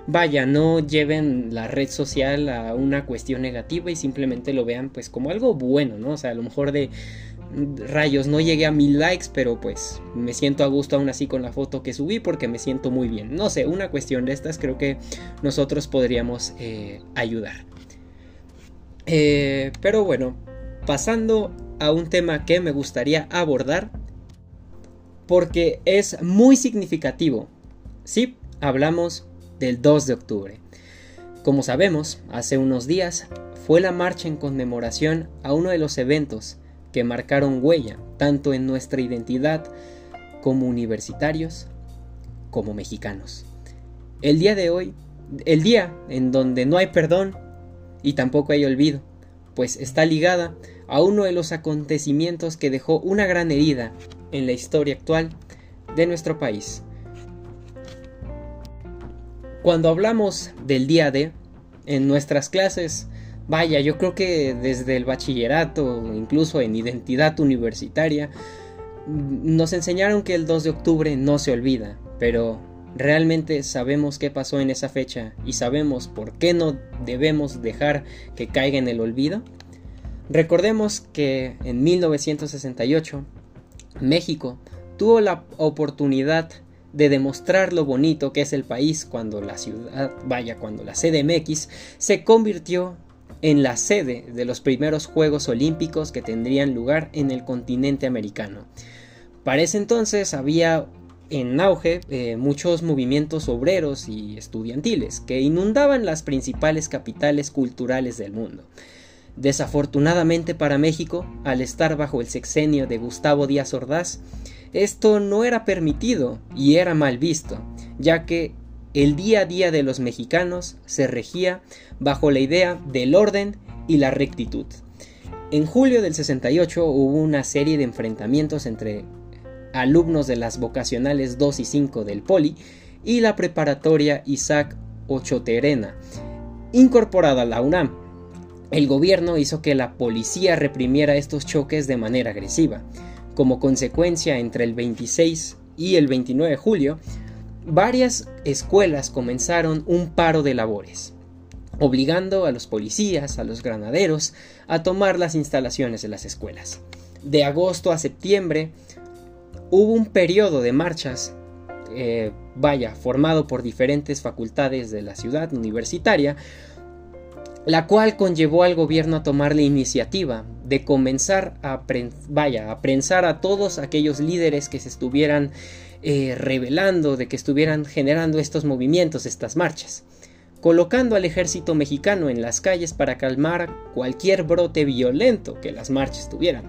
vaya, no lleven la red social a una cuestión negativa y simplemente lo vean pues como algo bueno, ¿no? O sea, a lo mejor de rayos, no llegué a mil likes, pero pues me siento a gusto aún así con la foto que subí porque me siento muy bien. No sé, una cuestión de estas creo que nosotros podríamos eh, ayudar. Eh, pero bueno, pasando a un tema que me gustaría abordar porque es muy significativo. Sí, hablamos del 2 de octubre. Como sabemos, hace unos días fue la marcha en conmemoración a uno de los eventos que marcaron huella tanto en nuestra identidad como universitarios como mexicanos. El día de hoy, el día en donde no hay perdón y tampoco hay olvido, pues está ligada a uno de los acontecimientos que dejó una gran herida en la historia actual de nuestro país, cuando hablamos del día de, en nuestras clases, vaya, yo creo que desde el bachillerato, incluso en identidad universitaria, nos enseñaron que el 2 de octubre no se olvida, pero realmente sabemos qué pasó en esa fecha y sabemos por qué no debemos dejar que caiga en el olvido. Recordemos que en 1968 México tuvo la oportunidad de demostrar lo bonito que es el país cuando la ciudad, vaya, cuando la CDMX se convirtió en la sede de los primeros Juegos Olímpicos que tendrían lugar en el continente americano. Para ese entonces había en auge eh, muchos movimientos obreros y estudiantiles que inundaban las principales capitales culturales del mundo. Desafortunadamente para México, al estar bajo el sexenio de Gustavo Díaz Ordaz, esto no era permitido y era mal visto, ya que el día a día de los mexicanos se regía bajo la idea del orden y la rectitud. En julio del 68 hubo una serie de enfrentamientos entre alumnos de las vocacionales 2 y 5 del Poli y la preparatoria Isaac Ochoterena, incorporada a la UNAM. El gobierno hizo que la policía reprimiera estos choques de manera agresiva. Como consecuencia, entre el 26 y el 29 de julio, varias escuelas comenzaron un paro de labores, obligando a los policías, a los granaderos, a tomar las instalaciones de las escuelas. De agosto a septiembre hubo un periodo de marchas, eh, vaya, formado por diferentes facultades de la ciudad universitaria, la cual conllevó al gobierno a tomar la iniciativa de comenzar a, vaya, a prensar a todos aquellos líderes que se estuvieran eh, revelando, de que estuvieran generando estos movimientos, estas marchas, colocando al ejército mexicano en las calles para calmar cualquier brote violento que las marchas tuvieran,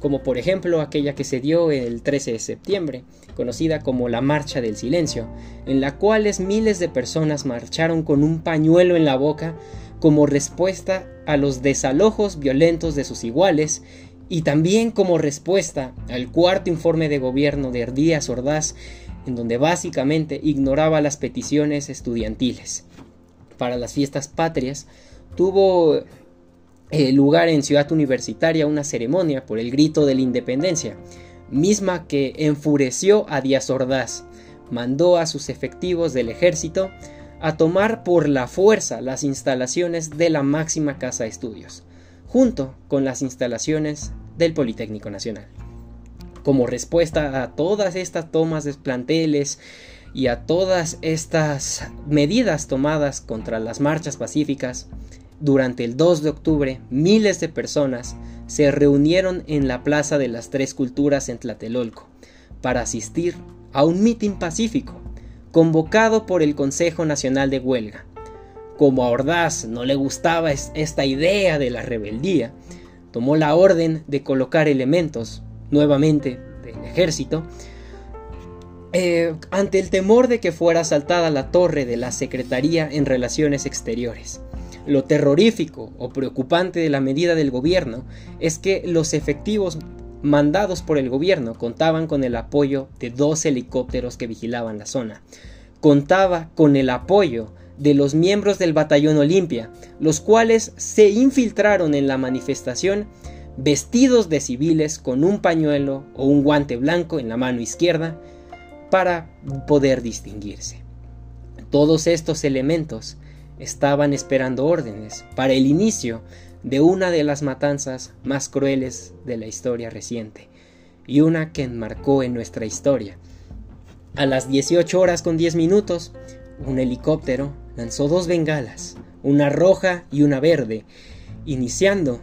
como por ejemplo aquella que se dio el 13 de septiembre, conocida como la Marcha del Silencio, en la cual miles de personas marcharon con un pañuelo en la boca como respuesta a los desalojos violentos de sus iguales y también como respuesta al cuarto informe de gobierno de Díaz Ordaz, en donde básicamente ignoraba las peticiones estudiantiles. Para las fiestas patrias tuvo eh, lugar en Ciudad Universitaria una ceremonia por el grito de la independencia, misma que enfureció a Díaz Ordaz, mandó a sus efectivos del ejército a tomar por la fuerza las instalaciones de la máxima casa de estudios, junto con las instalaciones del Politécnico Nacional. Como respuesta a todas estas tomas de planteles y a todas estas medidas tomadas contra las marchas pacíficas, durante el 2 de octubre miles de personas se reunieron en la Plaza de las Tres Culturas en Tlatelolco para asistir a un mitin pacífico convocado por el Consejo Nacional de Huelga. Como a Ordaz no le gustaba esta idea de la rebeldía, tomó la orden de colocar elementos, nuevamente del ejército, eh, ante el temor de que fuera asaltada la torre de la Secretaría en Relaciones Exteriores. Lo terrorífico o preocupante de la medida del gobierno es que los efectivos mandados por el gobierno contaban con el apoyo de dos helicópteros que vigilaban la zona. Contaba con el apoyo de los miembros del batallón Olimpia, los cuales se infiltraron en la manifestación vestidos de civiles con un pañuelo o un guante blanco en la mano izquierda para poder distinguirse. Todos estos elementos estaban esperando órdenes para el inicio de una de las matanzas más crueles de la historia reciente y una que enmarcó en nuestra historia. A las 18 horas con 10 minutos, un helicóptero lanzó dos bengalas, una roja y una verde, iniciando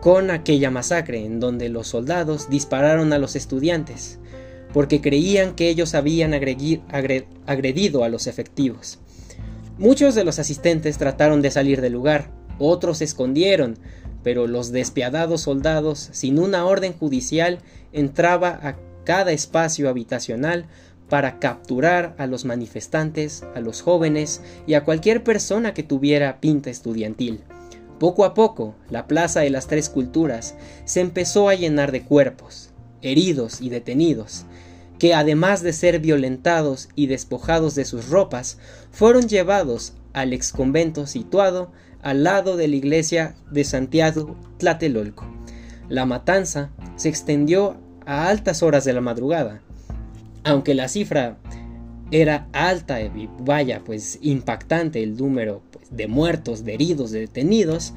con aquella masacre en donde los soldados dispararon a los estudiantes porque creían que ellos habían agredido a los efectivos. Muchos de los asistentes trataron de salir del lugar, otros se escondieron, pero los despiadados soldados, sin una orden judicial, entraba a cada espacio habitacional para capturar a los manifestantes, a los jóvenes y a cualquier persona que tuviera pinta estudiantil. Poco a poco, la Plaza de las Tres Culturas se empezó a llenar de cuerpos, heridos y detenidos, que además de ser violentados y despojados de sus ropas, fueron llevados al exconvento situado al lado de la iglesia de Santiago Tlatelolco. La matanza se extendió a altas horas de la madrugada. Aunque la cifra era alta y vaya, pues impactante el número pues, de muertos, de heridos, de detenidos,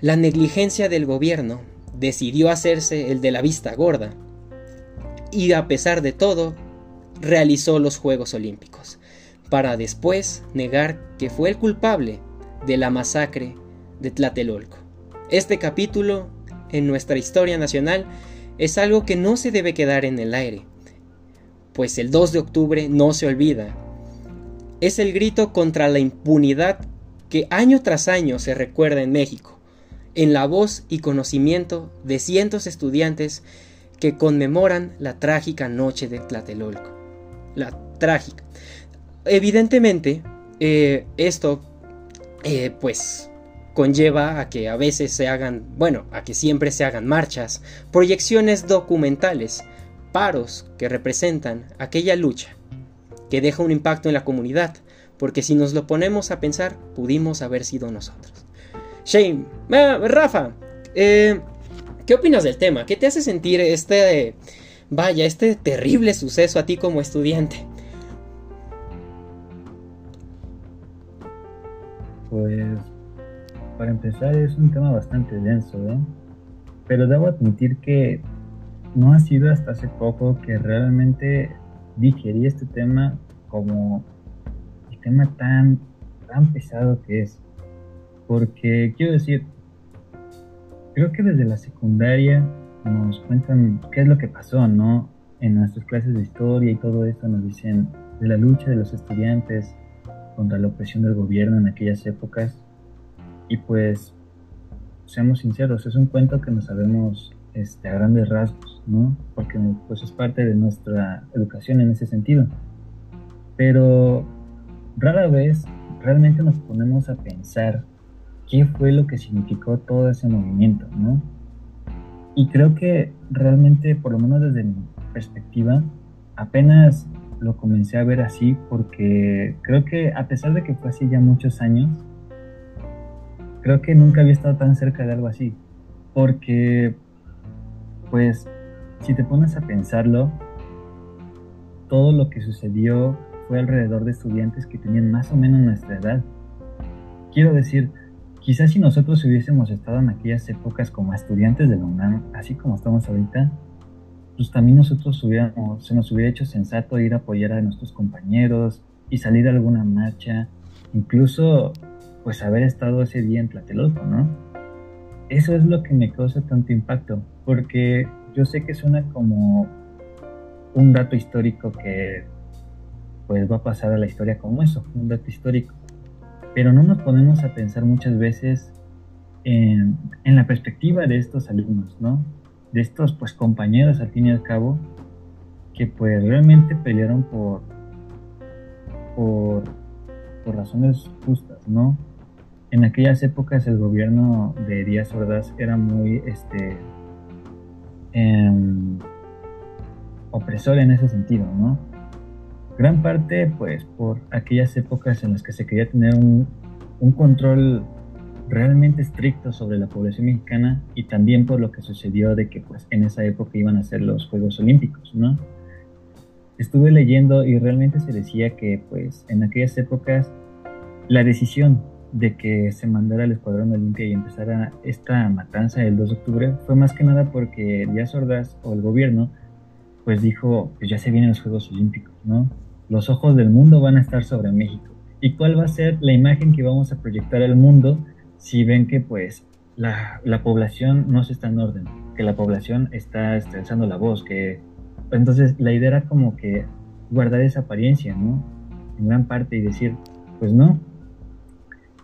la negligencia del gobierno decidió hacerse el de la vista gorda y a pesar de todo, realizó los Juegos Olímpicos, para después negar que fue el culpable de la masacre de Tlatelolco. Este capítulo en nuestra historia nacional es algo que no se debe quedar en el aire, pues el 2 de octubre no se olvida. Es el grito contra la impunidad que año tras año se recuerda en México, en la voz y conocimiento de cientos estudiantes que conmemoran la trágica noche de Tlatelolco. La trágica. Evidentemente, eh, esto, eh, pues, conlleva a que a veces se hagan, bueno, a que siempre se hagan marchas, proyecciones documentales, paros que representan aquella lucha que deja un impacto en la comunidad, porque si nos lo ponemos a pensar, pudimos haber sido nosotros. Shane, Rafa, eh, ¿Qué opinas del tema? ¿Qué te hace sentir este vaya, este terrible suceso a ti como estudiante? Pues, para empezar, es un tema bastante denso, ¿eh? Pero debo admitir que no ha sido hasta hace poco que realmente digerí este tema como el tema tan, tan pesado que es. Porque quiero decir, creo que desde la secundaria nos cuentan qué es lo que pasó, ¿no? En nuestras clases de historia y todo eso nos dicen de la lucha de los estudiantes contra la opresión del gobierno en aquellas épocas. Y pues, seamos sinceros, es un cuento que no sabemos este, a grandes rasgos, ¿no? Porque pues es parte de nuestra educación en ese sentido. Pero rara vez realmente nos ponemos a pensar qué fue lo que significó todo ese movimiento, ¿no? Y creo que realmente, por lo menos desde mi perspectiva, apenas lo comencé a ver así porque creo que a pesar de que fue así ya muchos años, creo que nunca había estado tan cerca de algo así. Porque, pues, si te pones a pensarlo, todo lo que sucedió fue alrededor de estudiantes que tenían más o menos nuestra edad. Quiero decir, Quizás si nosotros hubiésemos estado en aquellas épocas como estudiantes de la UNAM, así como estamos ahorita, pues también nosotros hubiéramos, se nos hubiera hecho sensato ir a apoyar a nuestros compañeros y salir a alguna marcha, incluso pues haber estado ese día en Tlatelolco, ¿no? Eso es lo que me causa tanto impacto, porque yo sé que suena como un dato histórico que pues va a pasar a la historia como eso, un dato histórico pero no nos ponemos a pensar muchas veces en, la perspectiva de estos alumnos, ¿no? De estos pues compañeros al fin y al cabo que pues realmente pelearon por, por, razones justas, ¿no? En aquellas épocas el gobierno de Díaz Ordaz era muy este, em, opresor en ese sentido, ¿no? Gran parte, pues, por aquellas épocas en las que se quería tener un, control realmente estricto sobre la población mexicana y también por lo que sucedió de que, pues, en esa época iban a ser los Juegos Olímpicos, ¿no? Estuve leyendo y realmente se decía que, pues, en aquellas épocas la decisión de que se mandara al Escuadrón Olimpia y empezara esta matanza el 2 de octubre fue más que nada porque Díaz Ordaz o el gobierno pues dijo, pues ya se vienen los Juegos Olímpicos, ¿no? Los ojos del mundo van a estar sobre México. ¿Y cuál va a ser la imagen que vamos a proyectar al mundo si ven que pues la, población no se está en orden, que la población está estresando la voz, que entonces la idea era como que guardar esa apariencia, ¿no? En gran parte y decir, pues no.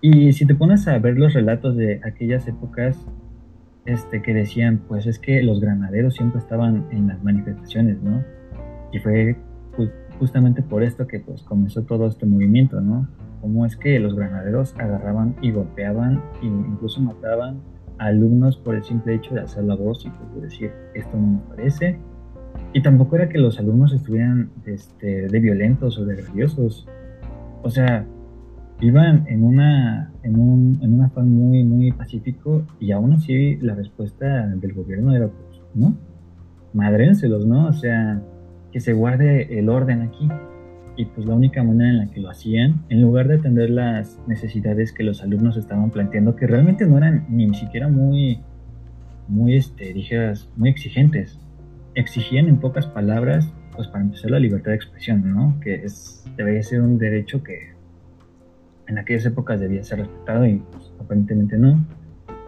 Y si te pones a ver los relatos de aquellas épocas, este, que decían, pues es que los granaderos siempre estaban en las manifestaciones, ¿no? Y fue justamente por esto que pues comenzó todo este movimiento, ¿no? Cómo es que los granaderos agarraban y golpeaban e incluso mataban a alumnos por el simple hecho de hacer la voz y pues, decir, esto no me parece. Y tampoco era que los alumnos estuvieran este, de violentos o de grandiosos. O sea, iban en una en un, en un afán muy muy pacífico y aún así la respuesta del gobierno era pues no madrénselos no o sea que se guarde el orden aquí y pues la única manera en la que lo hacían en lugar de atender las necesidades que los alumnos estaban planteando que realmente no eran ni siquiera muy muy este dijeras muy exigentes exigían en pocas palabras pues para empezar la libertad de expresión no que debería ser un derecho que en aquellas épocas debía ser respetado y pues, aparentemente no.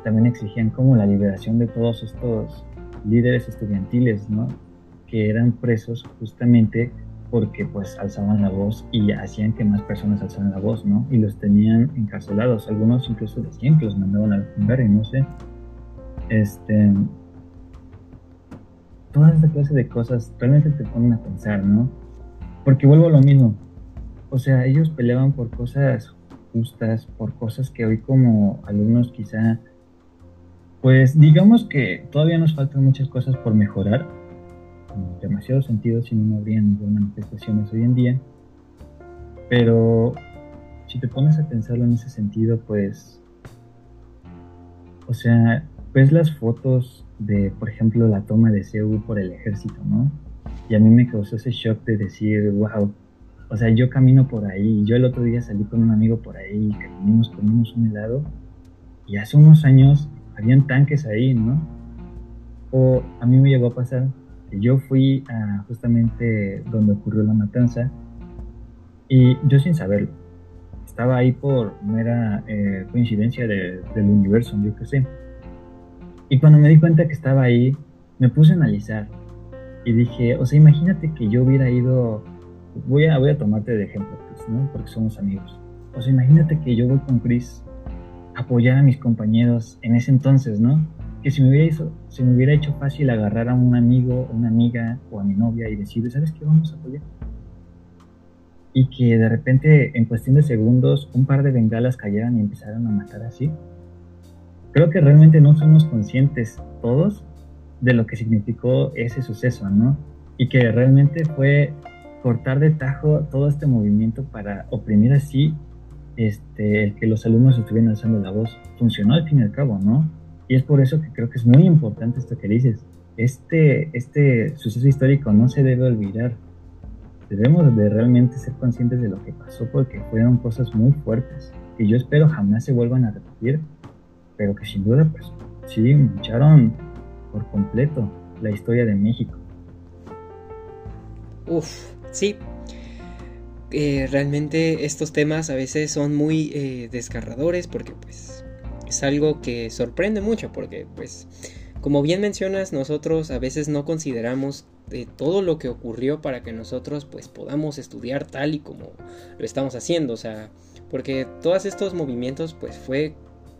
También exigían como la liberación de todos estos líderes estudiantiles, ¿no? Que eran presos justamente porque pues alzaban la voz y hacían que más personas alzaran la voz, ¿no? Y los tenían encarcelados, algunos incluso decían que los mandaban al y no sé. Este, toda esta clase de cosas realmente te ponen a pensar, ¿no? Porque vuelvo a lo mismo. O sea, ellos peleaban por cosas justas, por cosas que hoy como alumnos quizá, pues digamos que todavía nos faltan muchas cosas por mejorar, demasiado sentido, si no, habría ninguna manifestaciones hoy en día, pero si te pones a pensarlo en ese sentido, pues, o sea, ves las fotos de, por ejemplo, la toma de Seúl por el ejército, ¿no? Y a mí me causó ese shock de decir, wow, o sea, yo camino por ahí. Yo el otro día salí con un amigo por ahí y caminamos, comimos un helado. Y hace unos años habían tanques ahí, ¿no? O a mí me llegó a pasar yo fui justamente donde ocurrió la matanza y yo sin saberlo. Estaba ahí por mera eh, coincidencia del universo, yo qué sé. Y cuando me di cuenta que estaba ahí, me puse a analizar y dije, o sea, imagínate que yo hubiera ido, voy a, voy a tomarte de ejemplo, Chris, ¿no? Porque somos amigos. O sea, imagínate que yo voy con Chris a apoyar a mis compañeros en ese entonces, ¿no? Que si me hubiera, hecho, si me hubiera hecho fácil agarrar a un amigo, una amiga o a mi novia y decirle, ¿sabes qué? Vamos a apoyar. Y que de repente, en cuestión de segundos, un par de bengalas cayeran y empezaran a matar así. Creo que realmente no somos conscientes todos de lo que significó ese suceso, ¿no? Y que realmente fue cortar de tajo todo este movimiento para oprimir así este, el que los alumnos estuvieran alzando la voz. Funcionó al fin y al cabo, ¿no? Y es por eso que creo que es muy importante esto que dices. Este, este suceso histórico no se debe olvidar. Debemos de realmente ser conscientes de lo que pasó porque fueron cosas muy fuertes que yo espero jamás se vuelvan a repetir, pero que sin duda, pues sí, lucharon por completo la historia de México. Uf, sí. Eh, realmente estos temas a veces son muy eh, desgarradores porque pues es algo que sorprende mucho porque pues como bien mencionas nosotros a veces no consideramos de todo lo que ocurrió para que nosotros pues podamos estudiar tal y como lo estamos haciendo o sea porque todos estos movimientos pues fue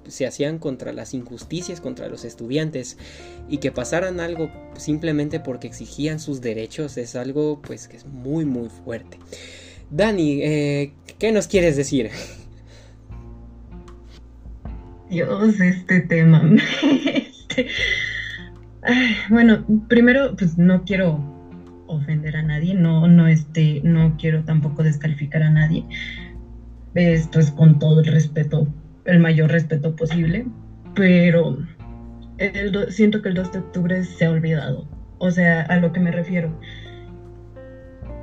se hacían contra las injusticias contra los estudiantes y que pasaran algo simplemente porque exigían sus derechos es algo pues que es muy muy fuerte. Dani, eh, ¿qué nos quieres decir? Dios, este tema. (laughs) este... bueno, primero, pues no quiero ofender a nadie, no, no, este, no quiero tampoco descalificar a nadie. Esto es con todo el respeto el mayor respeto posible, pero siento que el 2 de octubre se ha olvidado. O sea, a lo que me refiero.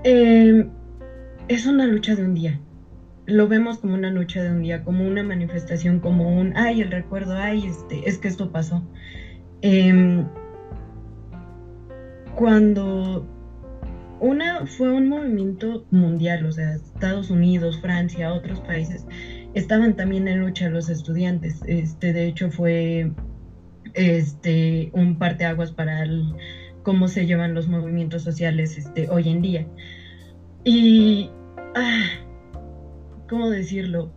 Em, es una lucha de un día. Lo vemos como una lucha de un día, como una manifestación, como un, ay, el recuerdo, ay, este, es que esto pasó. Em, cuando una fue un movimiento mundial, o sea, Estados Unidos, Francia, otros países, estaban también en lucha los estudiantes. Este, de hecho, fue este, un parteaguas para cómo se llevan los movimientos sociales este, hoy en día. Y, ah, ¿cómo decirlo?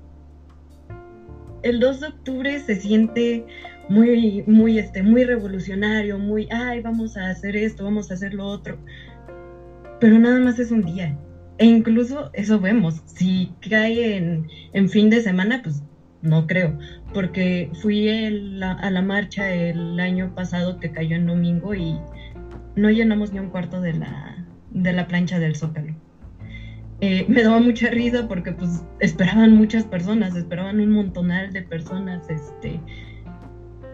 El 2 de octubre se siente muy, muy, este, muy revolucionario, muy, ay, vamos a hacer esto, vamos a hacer lo otro. Pero nada más es un día. E incluso eso vemos, si cae en, fin de semana, pues no creo, porque fui a la marcha el año pasado que cayó en domingo y no llenamos ni un cuarto de la, de la plancha del Zócalo. Eh, me daba mucha risa porque pues esperaban muchas personas, esperaban un montonal de personas, este,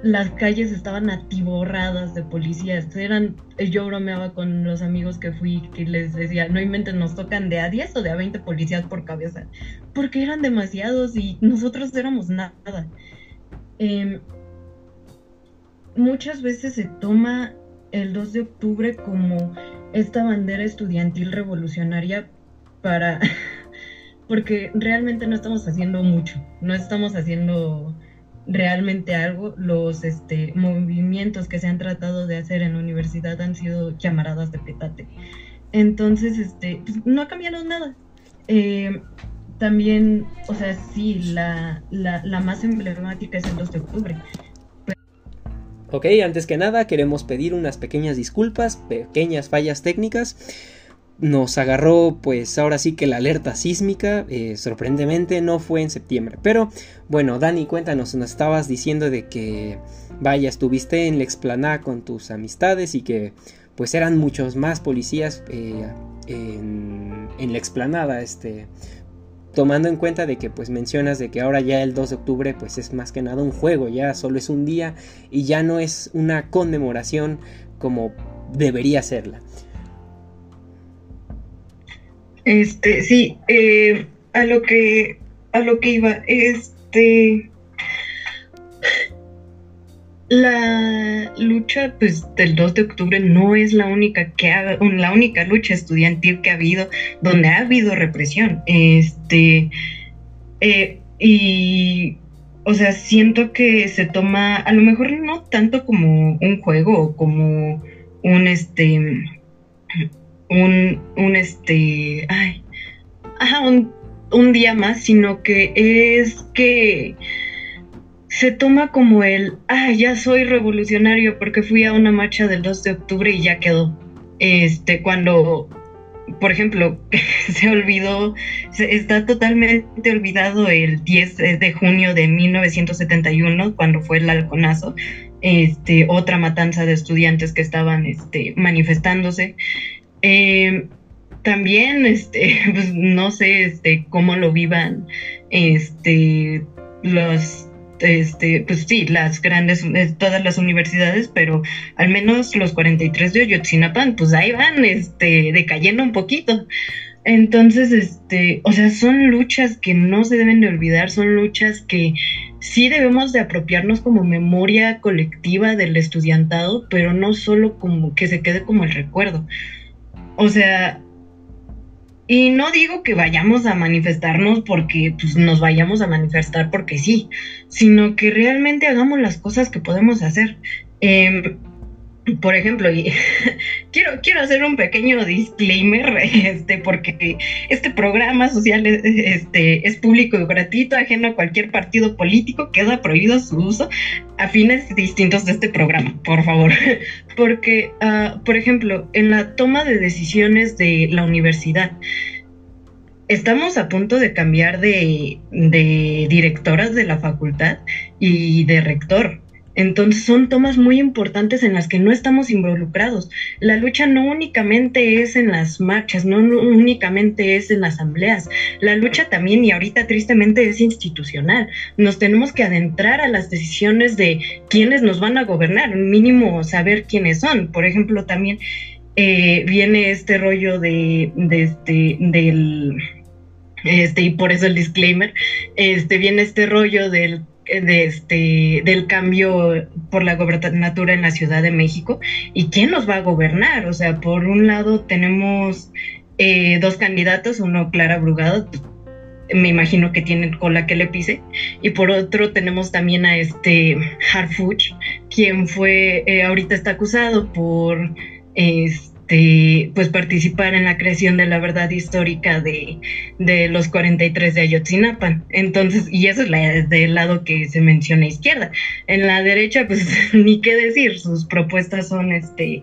las calles estaban atiborradas de policías. Eran, yo bromeaba con los amigos que fui, que les decía, no inventen, nos tocan de a 10 o de a 20 policías por cabeza, porque eran demasiados y nosotros éramos nada. Em, muchas veces se toma el 2 de octubre como esta bandera estudiantil revolucionaria para... (laughs) porque realmente no estamos haciendo mucho, no estamos haciendo realmente algo. Los este, movimientos que se han tratado de hacer en la universidad han sido llamaradas de petate. Entonces, este, pues, no ha cambiado nada. Eh, también, o sea, sí, la, la, la, más emblemática es el 2 de octubre. Ok, antes que nada queremos pedir unas pequeñas disculpas, pequeñas fallas técnicas nos agarró pues ahora sí que la alerta sísmica, eh, sorprendentemente no fue en septiembre. Pero bueno, Dani, cuéntanos, nos estabas diciendo de que vaya, estuviste en la explanada con tus amistades y que pues eran muchos más policías eh, en, en, la explanada, este, tomando en cuenta de que pues mencionas de que ahora ya el 2 de octubre pues es más que nada un juego, ya solo es un día y ya no es una conmemoración como debería serla. Este, sí, eh, a lo que a lo que iba, este la lucha pues del 2 de octubre no es la única que ha, la única lucha estudiantil que ha habido donde ha habido represión. Este eh, y o sea, siento que se toma a lo mejor no tanto como un juego como un este un, un este ay, ajá, un, un día más, sino que es que se toma como el, ah, ya soy revolucionario porque fui a una marcha del 2 de octubre y ya quedó. Este, cuando, por ejemplo, (laughs) se olvidó, se, está totalmente olvidado el 10 de junio de 1971, cuando fue el halconazo, este, otra matanza de estudiantes que estaban este, manifestándose. Eh, también, este, (laughs) pues, no sé, este, cómo lo vivan, este, los este, pues sí, las grandes, eh, todas las universidades, pero al menos los 43 de Oyotzinapan, pues ahí van, este, decayendo un poquito. Entonces, este, o sea, son luchas que no se deben de olvidar, son luchas que sí debemos de apropiarnos como memoria colectiva del estudiantado, pero no solo como que se quede como el recuerdo. O sea, y no digo que vayamos a manifestarnos porque pues, nos vayamos a manifestar porque sí, sino que realmente hagamos las cosas que podemos hacer. Em, por ejemplo, y (laughs) quiero, quiero hacer un pequeño disclaimer, (laughs) este, porque este programa social este, es público y gratuito, ajeno a cualquier partido político, queda prohibido su uso a fines distintos de este programa, por favor. (laughs) Porque, uh, por ejemplo, en la toma de decisiones de la universidad, estamos a punto de cambiar de, de directoras de la facultad y de rector. Entonces son tomas muy importantes en las que no estamos involucrados. La lucha no únicamente es en las marchas, no únicamente es en asambleas. La lucha también, y ahorita tristemente, es institucional. Nos tenemos que adentrar a las decisiones de quiénes nos van a gobernar, mínimo saber quiénes son. Por ejemplo, también eh, viene este rollo de, de este, del este, y por eso el disclaimer, este, viene este rollo del de este, del cambio por la gobernatura en la Ciudad de México y quién nos va a gobernar. O sea, por un lado tenemos eh, dos candidatos, uno Clara Brugado, me imagino que tienen cola que le pise, y por otro tenemos también a este Harfuch, quien fue, eh, ahorita está acusado por... Este, este, pues participar en la creación de la verdad histórica de, de los 43 de Ayotzinapan. Entonces, y eso es del lado que se menciona izquierda. En la derecha, pues (laughs) ni qué decir, sus propuestas son este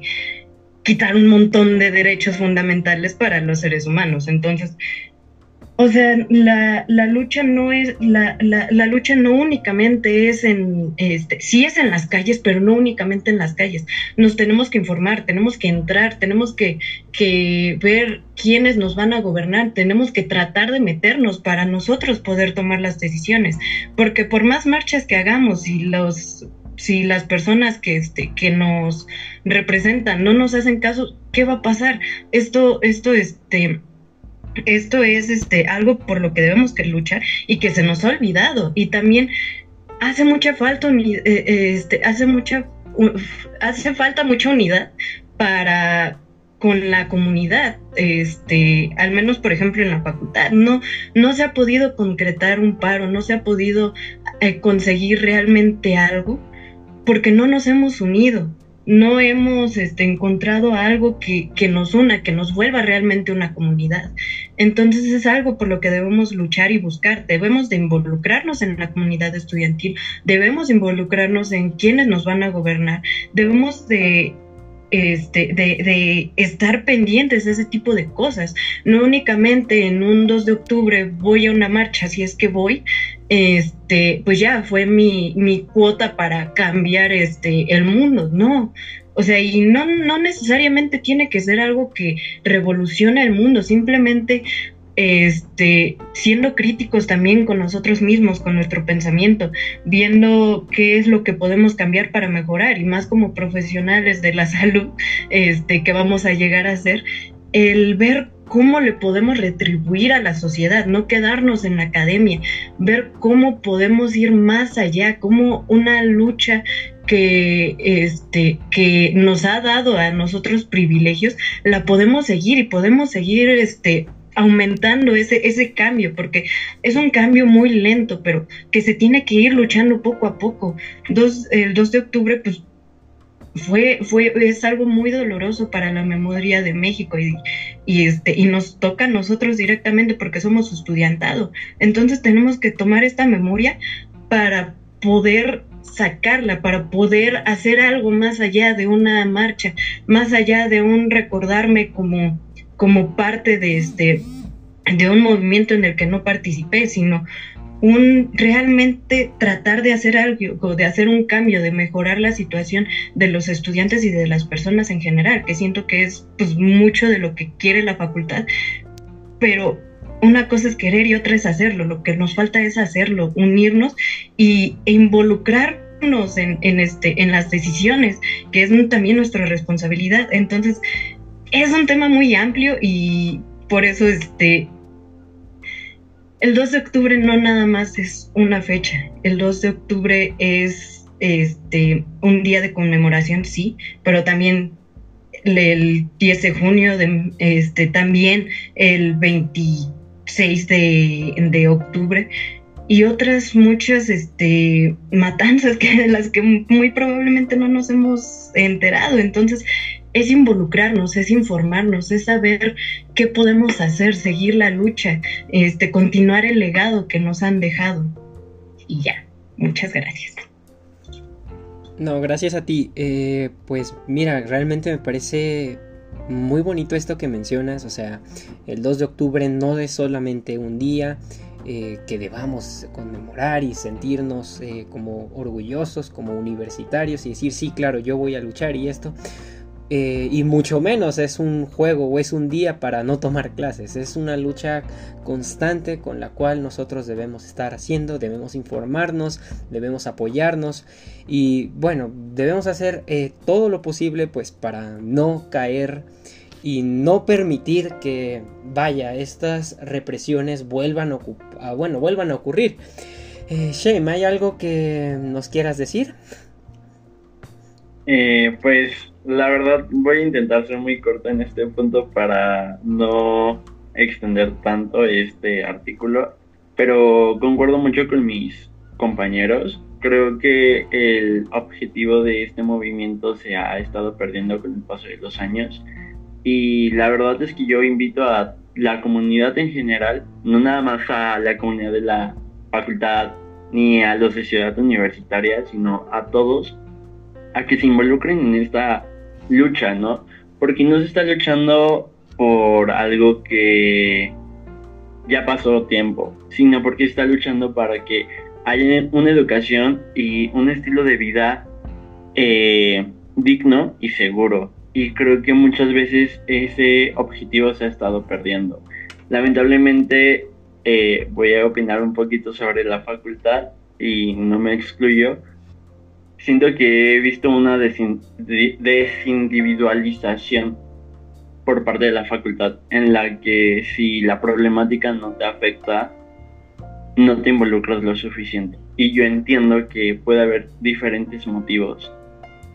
quitar un montón de derechos fundamentales para los seres humanos. Entonces, o sea, la, la lucha no es, la, la, la, lucha no únicamente es en, este, sí es en las calles, pero no únicamente en las calles. Nos tenemos que informar, tenemos que entrar, tenemos que, que ver quiénes nos van a gobernar, tenemos que tratar de meternos para nosotros poder tomar las decisiones, porque por más marchas que hagamos y los si las personas que este que nos representan no nos hacen caso, ¿qué va a pasar? Esto esto este esto es este, algo por lo que debemos que luchar y que se nos ha olvidado. Y también hace mucha falta, eh, eh, este, hace mucha, hace falta mucha unidad para con la comunidad, este, al menos por ejemplo en la facultad, no, no se ha podido concretar un paro, no se ha podido eh, conseguir realmente algo porque no nos hemos unido no hemos este, encontrado algo que, nos una, que nos vuelva realmente una comunidad. Entonces es algo por lo que debemos luchar y buscar. Debemos de involucrarnos en la comunidad estudiantil, debemos involucrarnos en quienes nos van a gobernar, debemos de este, estar pendientes de ese tipo de cosas. No únicamente en un 2 de octubre voy a una marcha, si es que voy, este, pues ya fue mi, mi cuota para cambiar este, el mundo, no. O sea, y no, no necesariamente tiene que ser algo que revolucione el mundo, simplemente este, siendo críticos también con nosotros mismos, con nuestro pensamiento, viendo qué es lo que podemos cambiar para mejorar y más como profesionales de la (laughs) salud este, que vamos a llegar a ser, el ver cómo le podemos retribuir a la sociedad, no quedarnos en la academia, ver cómo podemos ir más allá, cómo una lucha que, este, que nos ha dado a nosotros privilegios, la podemos seguir y podemos seguir este, aumentando ese, ese cambio, porque es un cambio muy lento, pero que se tiene que ir luchando poco a poco. Dos, el 2 de octubre, pues fue, fue, es algo muy doloroso para la memoria de México y, y, este, y nos toca a nosotros directamente porque somos estudiantado. Entonces tenemos que tomar esta memoria para poder sacarla, para poder hacer algo más allá de una marcha, más allá de un recordarme como, como parte de este de un movimiento en el que no participé, sino un realmente tratar de hacer algo, de hacer un cambio, de mejorar la situación de los estudiantes y de las personas en general, que siento que es pues mucho de lo que quiere la facultad, pero una cosa es querer y otra es hacerlo, lo que nos falta es hacerlo, unirnos y, e involucrarnos en, en, este, en las decisiones, que es también nuestra responsabilidad. Entonces, es un tema muy amplio y por eso este, el 2 de octubre no nada más es una fecha, el 2 de octubre es este, un día de conmemoración, sí, pero también el 10 de junio, de, este, también el 26 de, de octubre y otras muchas este, matanzas (laughs) que de las que muy probablemente no nos hemos enterado. Entonces, es involucrarnos, es informarnos, es saber qué podemos hacer, seguir la lucha, este, continuar el legado que nos han dejado. Y ya, muchas gracias. No, gracias a ti. Eh, pues mira, realmente me parece muy bonito esto que mencionas. O sea, el 2 de octubre no es solamente un día, eh, que debamos conmemorar y sentirnos eh, como orgullosos, como universitarios y decir, sí, claro, yo voy a luchar y esto. Eh, y mucho menos es un juego o es un día para no tomar clases. Es una lucha constante con la cual nosotros debemos estar haciendo, debemos informarnos, debemos apoyarnos y bueno, debemos hacer todo lo posible pues para no caer y no permitir que, vaya, estas represiones vuelvan a, ah, bueno, vuelvan a ocurrir. Eh, Shame, ¿hay algo que nos quieras decir? Eh, pues la verdad voy a intentar ser muy corto en este punto para no extender tanto este artículo, pero concuerdo mucho con mis compañeros. Creo que el objetivo de este movimiento se ha estado perdiendo con el paso de los años y la verdad es que yo invito a la comunidad en general, no nada más a la comunidad de la facultad ni a los de ciudad universitaria, sino a todos a que se involucren en esta lucha, ¿no? Porque no se está luchando por algo que ya pasó tiempo, sino porque se está luchando para que haya una educación y un estilo de vida eh, digno y seguro y creo que muchas veces ese objetivo se ha estado perdiendo. Lamentablemente eh, voy a opinar un poquito sobre la facultad y no me excluyo. Siento que he visto una desindividualización por parte de la facultad en la que si la problemática no te afecta, no te involucras lo suficiente. Y yo entiendo que puede haber diferentes motivos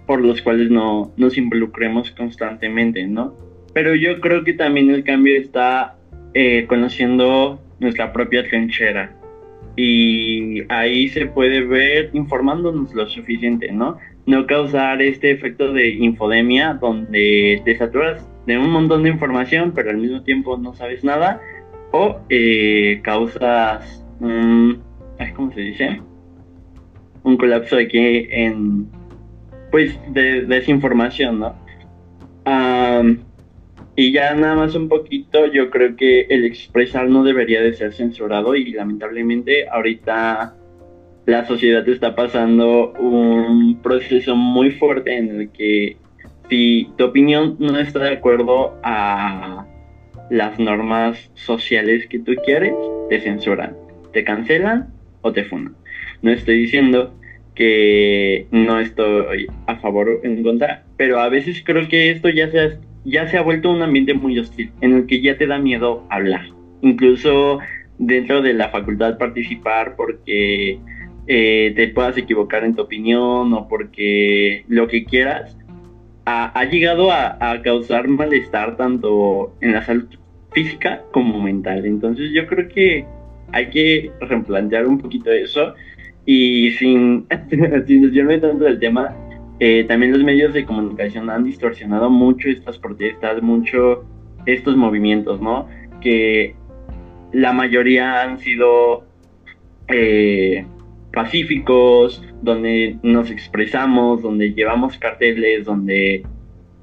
por los cuales no nos involucremos constantemente, ¿no? Pero yo creo que también el cambio está eh, conociendo nuestra propia trinchera y ahí se puede ver informándonos lo suficiente, ¿no? No causar este efecto de infodemia donde te saturas de un montón de información pero al mismo tiempo no sabes nada o eh, causas ¿cómo se dice? Un colapso aquí en pues de, desinformación, ¿no? Y ya nada más un poquito, yo creo que el expresar no debería de ser censurado y lamentablemente ahorita la sociedad está pasando un proceso muy fuerte en el que si tu opinión no está de acuerdo a las normas sociales que tú quieres, te censuran, te cancelan o te funan. No estoy diciendo que no estoy a favor o en contra, pero a veces creo que esto ya se ya se ha vuelto un ambiente muy hostil, en el que ya te da miedo hablar. Incluso dentro de la facultad participar porque eh, te puedas equivocar en tu opinión o porque lo que quieras, ha, llegado a, causar malestar tanto en la salud física como mental. Entonces yo creo que hay que replantear un poquito eso y sin, (laughs) sin desviarme tanto del tema, eh, también los medios de comunicación han distorsionado mucho estas protestas, mucho estos movimientos, ¿no? Que la mayoría han sido eh, pacíficos, donde nos expresamos, donde llevamos carteles, donde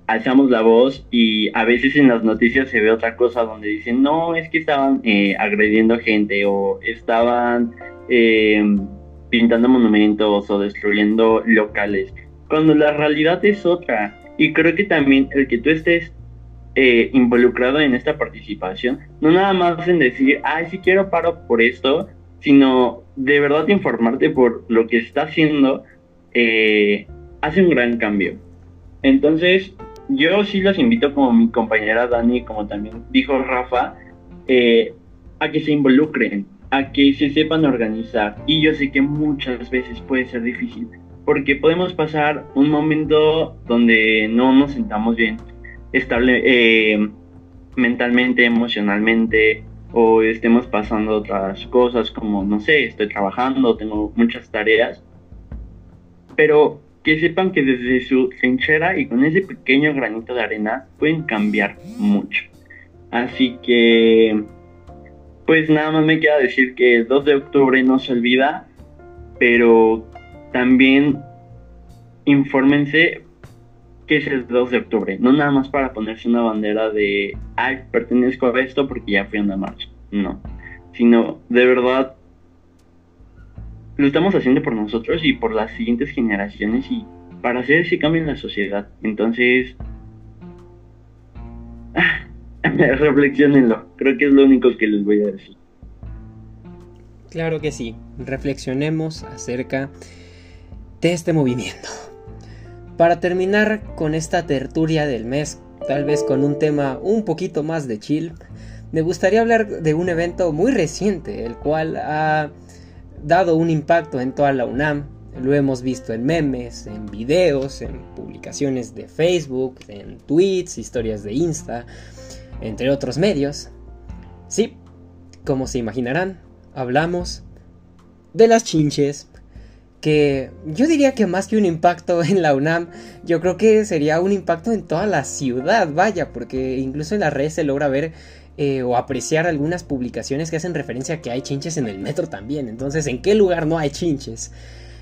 alzamos la voz y a veces en las noticias se ve otra cosa donde dicen, no, es que estaban eh, agrediendo gente o estaban eh, pintando monumentos o destruyendo locales, cuando la realidad es otra. Y creo que también el que tú estés eh, involucrado en esta participación, no nada más en decir, ay, si quiero paro por esto, sino de verdad informarte por lo que está haciendo, eh, hace un gran cambio. Entonces, yo sí los invito, como mi compañera Dani, como también dijo Rafa, eh, a que se involucren, a que se sepan organizar. Y yo sé que muchas veces puede ser difícil, porque podemos pasar un momento donde no nos sentamos bien, estable, eh, mentalmente, emocionalmente, o estemos pasando otras cosas como, no sé, estoy trabajando, tengo muchas tareas, pero que sepan que desde su trinchera y con ese pequeño granito de arena pueden cambiar mucho. Así que, pues nada más me queda decir que el 2 de octubre no se olvida, pero también infórmense que es el 2 de octubre, no nada más para ponerse una bandera de, ay, pertenezco a esto porque ya fui a una marcha, no, sino de verdad lo estamos haciendo por nosotros y por las siguientes generaciones y para hacer ese cambio en la sociedad. Entonces, (laughs) reflexionenlo, creo que es lo único que les voy a decir. Claro que sí, reflexionemos acerca de este movimiento. Para terminar con esta tertulia del mes, tal vez con un tema un poquito más de chill, me gustaría hablar de un evento muy reciente, el cual ha dado un impacto en toda la UNAM. Lo hemos visto en memes, en videos, en publicaciones de Facebook, en tweets, historias de Insta, entre otros medios. Sí, como se imaginarán, hablamos de las chinches que yo diría que más que un impacto (laughs) en la UNAM, yo creo que sería un impacto en toda la ciudad, vaya, porque incluso en las redes se logra ver eh, o apreciar algunas publicaciones que hacen referencia a que hay chinches en el metro también. Entonces, ¿en qué lugar no hay chinches?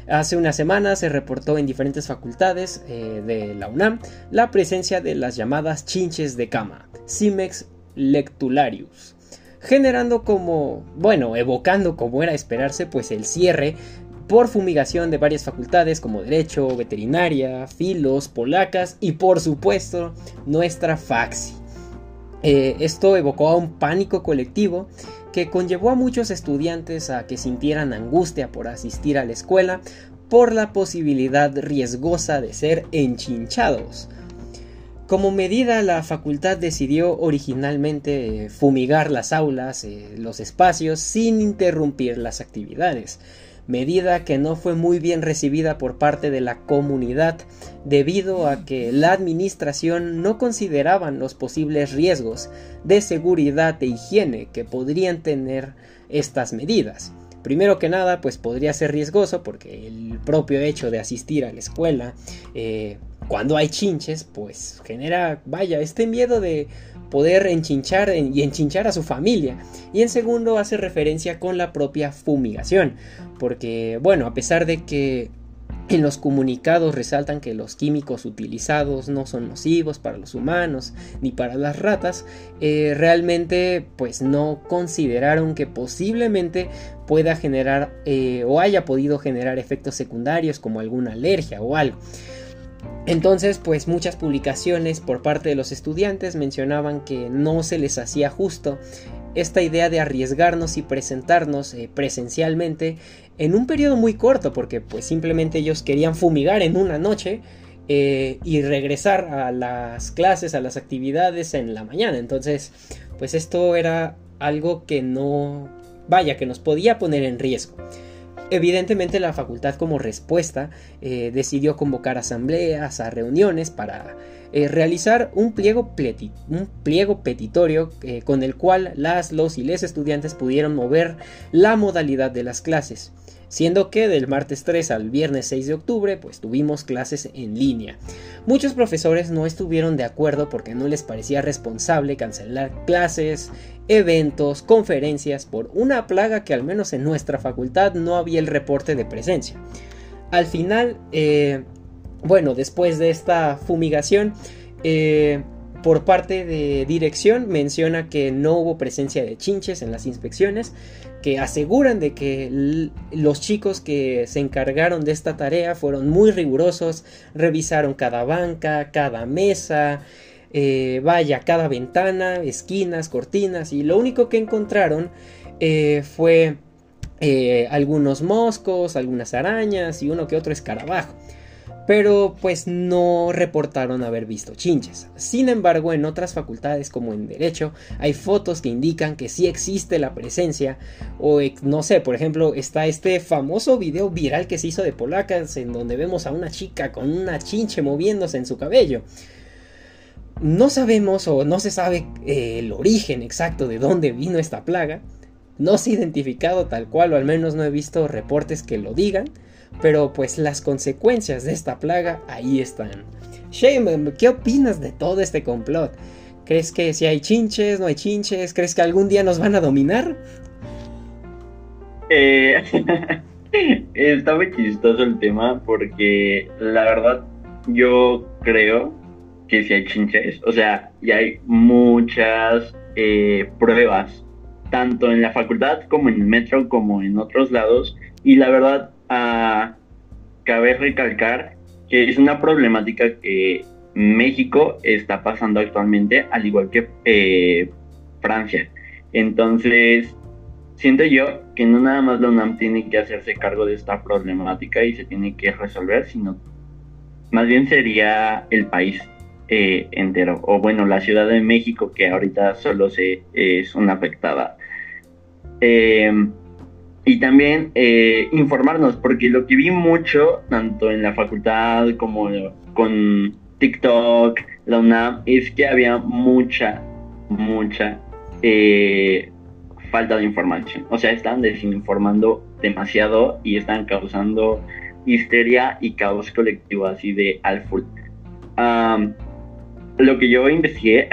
Hace una semana se reportó en diferentes facultades eh, de la UNAM la presencia de las llamadas chinches de cama, Cimex lectularius generando como, bueno, evocando como era esperarse, pues el cierre por fumigación de varias facultades como Derecho, Veterinaria, Filos, Polacas y por supuesto nuestra Faxi. Eh, esto evocó a un pánico colectivo que conllevó a muchos estudiantes a que sintieran angustia por asistir a la escuela por la posibilidad riesgosa de ser enchinchados. Como medida, la facultad decidió originalmente fumigar las aulas, eh, los espacios, sin interrumpir las actividades medida que no fue muy bien recibida por parte de la comunidad debido a que la administración no consideraban los posibles riesgos de seguridad e higiene que podrían tener estas medidas. Primero que nada, pues podría ser riesgoso porque el propio hecho de asistir a la escuela eh, cuando hay chinches, pues genera, vaya, este miedo de poder enchinchar y enchinchar a su familia. Y en segundo hace referencia con la propia fumigación, porque bueno, a pesar de que en los comunicados resaltan que los químicos utilizados no son nocivos para los humanos ni para las ratas, eh, realmente pues no consideraron que posiblemente pueda generar eh, o haya podido generar efectos secundarios como alguna alergia o algo. Entonces, pues muchas publicaciones por parte de los estudiantes mencionaban que no se les hacía justo esta idea de arriesgarnos y presentarnos eh, presencialmente en un periodo muy corto, porque pues simplemente ellos querían fumigar en una noche eh, y regresar a las clases, a las actividades en la mañana. Entonces, pues esto era algo que no, vaya, que nos podía poner en riesgo. Evidentemente la facultad como respuesta eh, decidió convocar asambleas, a reuniones para eh, realizar un pliego, petitorio eh, con el cual las, los y les estudiantes pudieron mover la modalidad de las clases siendo que del martes 3 al viernes 6 de octubre pues tuvimos clases en línea. Muchos profesores no estuvieron de acuerdo porque no les parecía responsable cancelar clases, eventos, conferencias por una plaga que al menos en nuestra facultad no había el reporte de presencia. Al final, eh, bueno, después de esta fumigación, eh, por parte de dirección menciona que no hubo presencia de chinches en las inspecciones, que aseguran de que los chicos que se encargaron de esta tarea fueron muy rigurosos, revisaron cada banca, cada mesa, eh, vaya, cada ventana, esquinas, cortinas, y lo único que encontraron eh, fue eh, algunos moscos, algunas arañas y uno que otro escarabajo pero pues no reportaron haber visto chinches. Sin embargo, en otras facultades como en Derecho hay fotos que indican que sí existe la presencia o no sé, por ejemplo, está este famoso video viral que se hizo de polacas en donde vemos a una chica con una chinche moviéndose en su cabello. No sabemos o no se sabe eh, el origen exacto de dónde vino esta plaga. No se ha identificado tal cual o al menos no he visto reportes que lo digan pero pues las consecuencias de esta plaga ahí están. Shane, ¿qué opinas de todo este complot? ¿Crees que si hay chinches, no hay chinches? ¿Crees que algún día nos van a dominar? Eh, (laughs) está muy chistoso el tema porque la verdad yo creo que si hay chinches, o sea, ya hay muchas eh, pruebas, tanto en la facultad como en el metro como en otros lados, y la verdad cabe recalcar que es una problemática que México está pasando actualmente, al igual que eh, Francia. Entonces, siento yo que no nada más la UNAM tiene que hacerse cargo de esta problemática y se tiene que resolver, sino más bien sería el país entero, o bueno, la Ciudad de México, que ahorita solo se, es una afectada. Eh, y también eh, informarnos, porque lo que vi mucho, tanto en la facultad como con TikTok, la UNAM, es que había mucha, mucha eh, falta de información. O sea, están desinformando demasiado y están causando histeria y caos colectivo así de al full. Lo que yo investigué,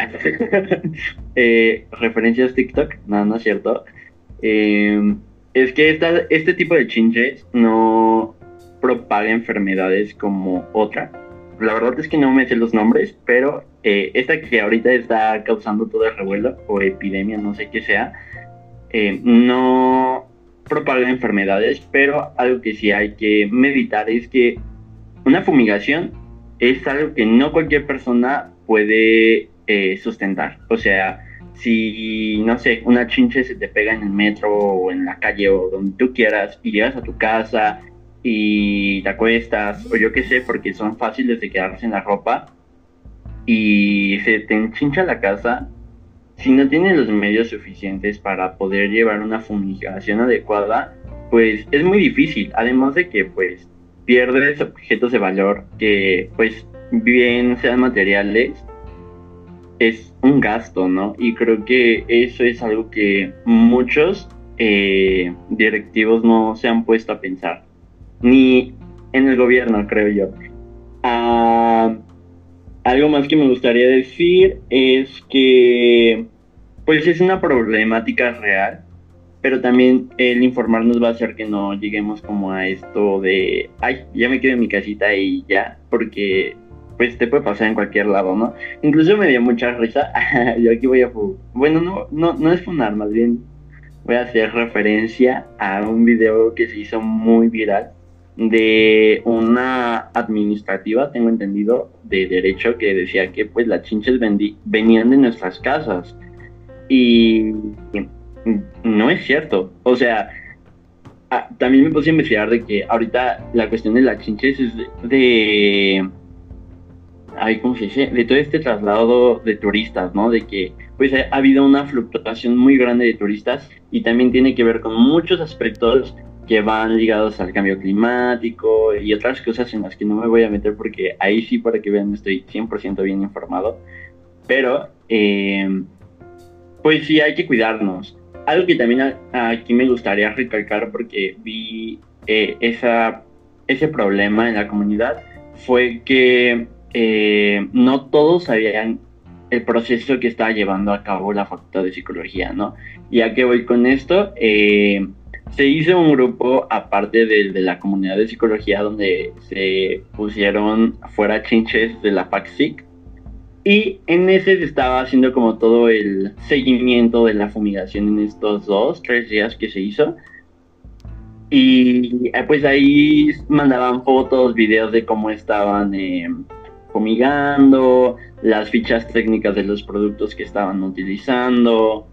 (laughs) eh, referencias TikTok, no, no es cierto. Eh, es que este tipo de chinches no propaga enfermedades como otra. La verdad es que no me sé los nombres, pero eh, esta que ahorita está causando todo el revuelo o epidemia, no sé qué sea, eh, no propaga enfermedades, pero algo que sí hay que meditar es que una fumigación es algo que no cualquier persona puede eh, sustentar. O sea, si, no sé, una chinche se te pega en el metro o en la calle o donde tú quieras y llegas a tu casa y te acuestas o yo qué sé, porque son fáciles de quedarse en la ropa y se te enchincha la casa, si no tienes los medios suficientes para poder llevar una fumigación adecuada, pues es muy difícil, además de que pues pierdes objetos de valor que pues bien sean materiales es un gasto, ¿no? Y creo que eso es algo que muchos eh, directivos no se han puesto a pensar, ni en el gobierno, creo yo. Ah, algo más que me gustaría decir es que, pues es una problemática real, pero también el informarnos va a hacer que no lleguemos como a esto de, ay, ya me quedo en mi casita y ya, porque pues te puede pasar en cualquier lado, ¿no? Incluso me dio mucha risa. (laughs) Yo aquí voy a. Bueno, no, no, no es funar, más bien voy a hacer referencia a un video que se hizo muy viral de una administrativa, tengo entendido, de derecho que decía que pues las chinches venían de nuestras casas. Y no es cierto. O sea, también me puse a investigar de que ahorita la cuestión de las chinches es de ay, ¿cómo se dice? De todo este traslado de turistas, ¿no? De que pues ha habido una fluctuación muy grande de turistas y también tiene que ver con muchos aspectos que van ligados al cambio climático y otras cosas en las que no me voy a meter porque ahí sí para que vean estoy 100% bien informado. Pero, eh, pues sí, hay que cuidarnos. Algo que también aquí me gustaría recalcar porque vi eh, esa, ese problema en la comunidad fue que eh, no todos sabían el proceso que estaba llevando a cabo la Facultad de Psicología, ¿no? Y a qué voy con esto, eh, se hizo un grupo aparte de, de, la comunidad de psicología donde se pusieron fuera chinches de la FACSIC y en ese se estaba haciendo como todo el seguimiento de la fumigación en estos dos, tres días que se hizo. Y eh, pues ahí mandaban fotos, videos de cómo estaban eh, fumigando, las fichas técnicas de los productos que estaban utilizando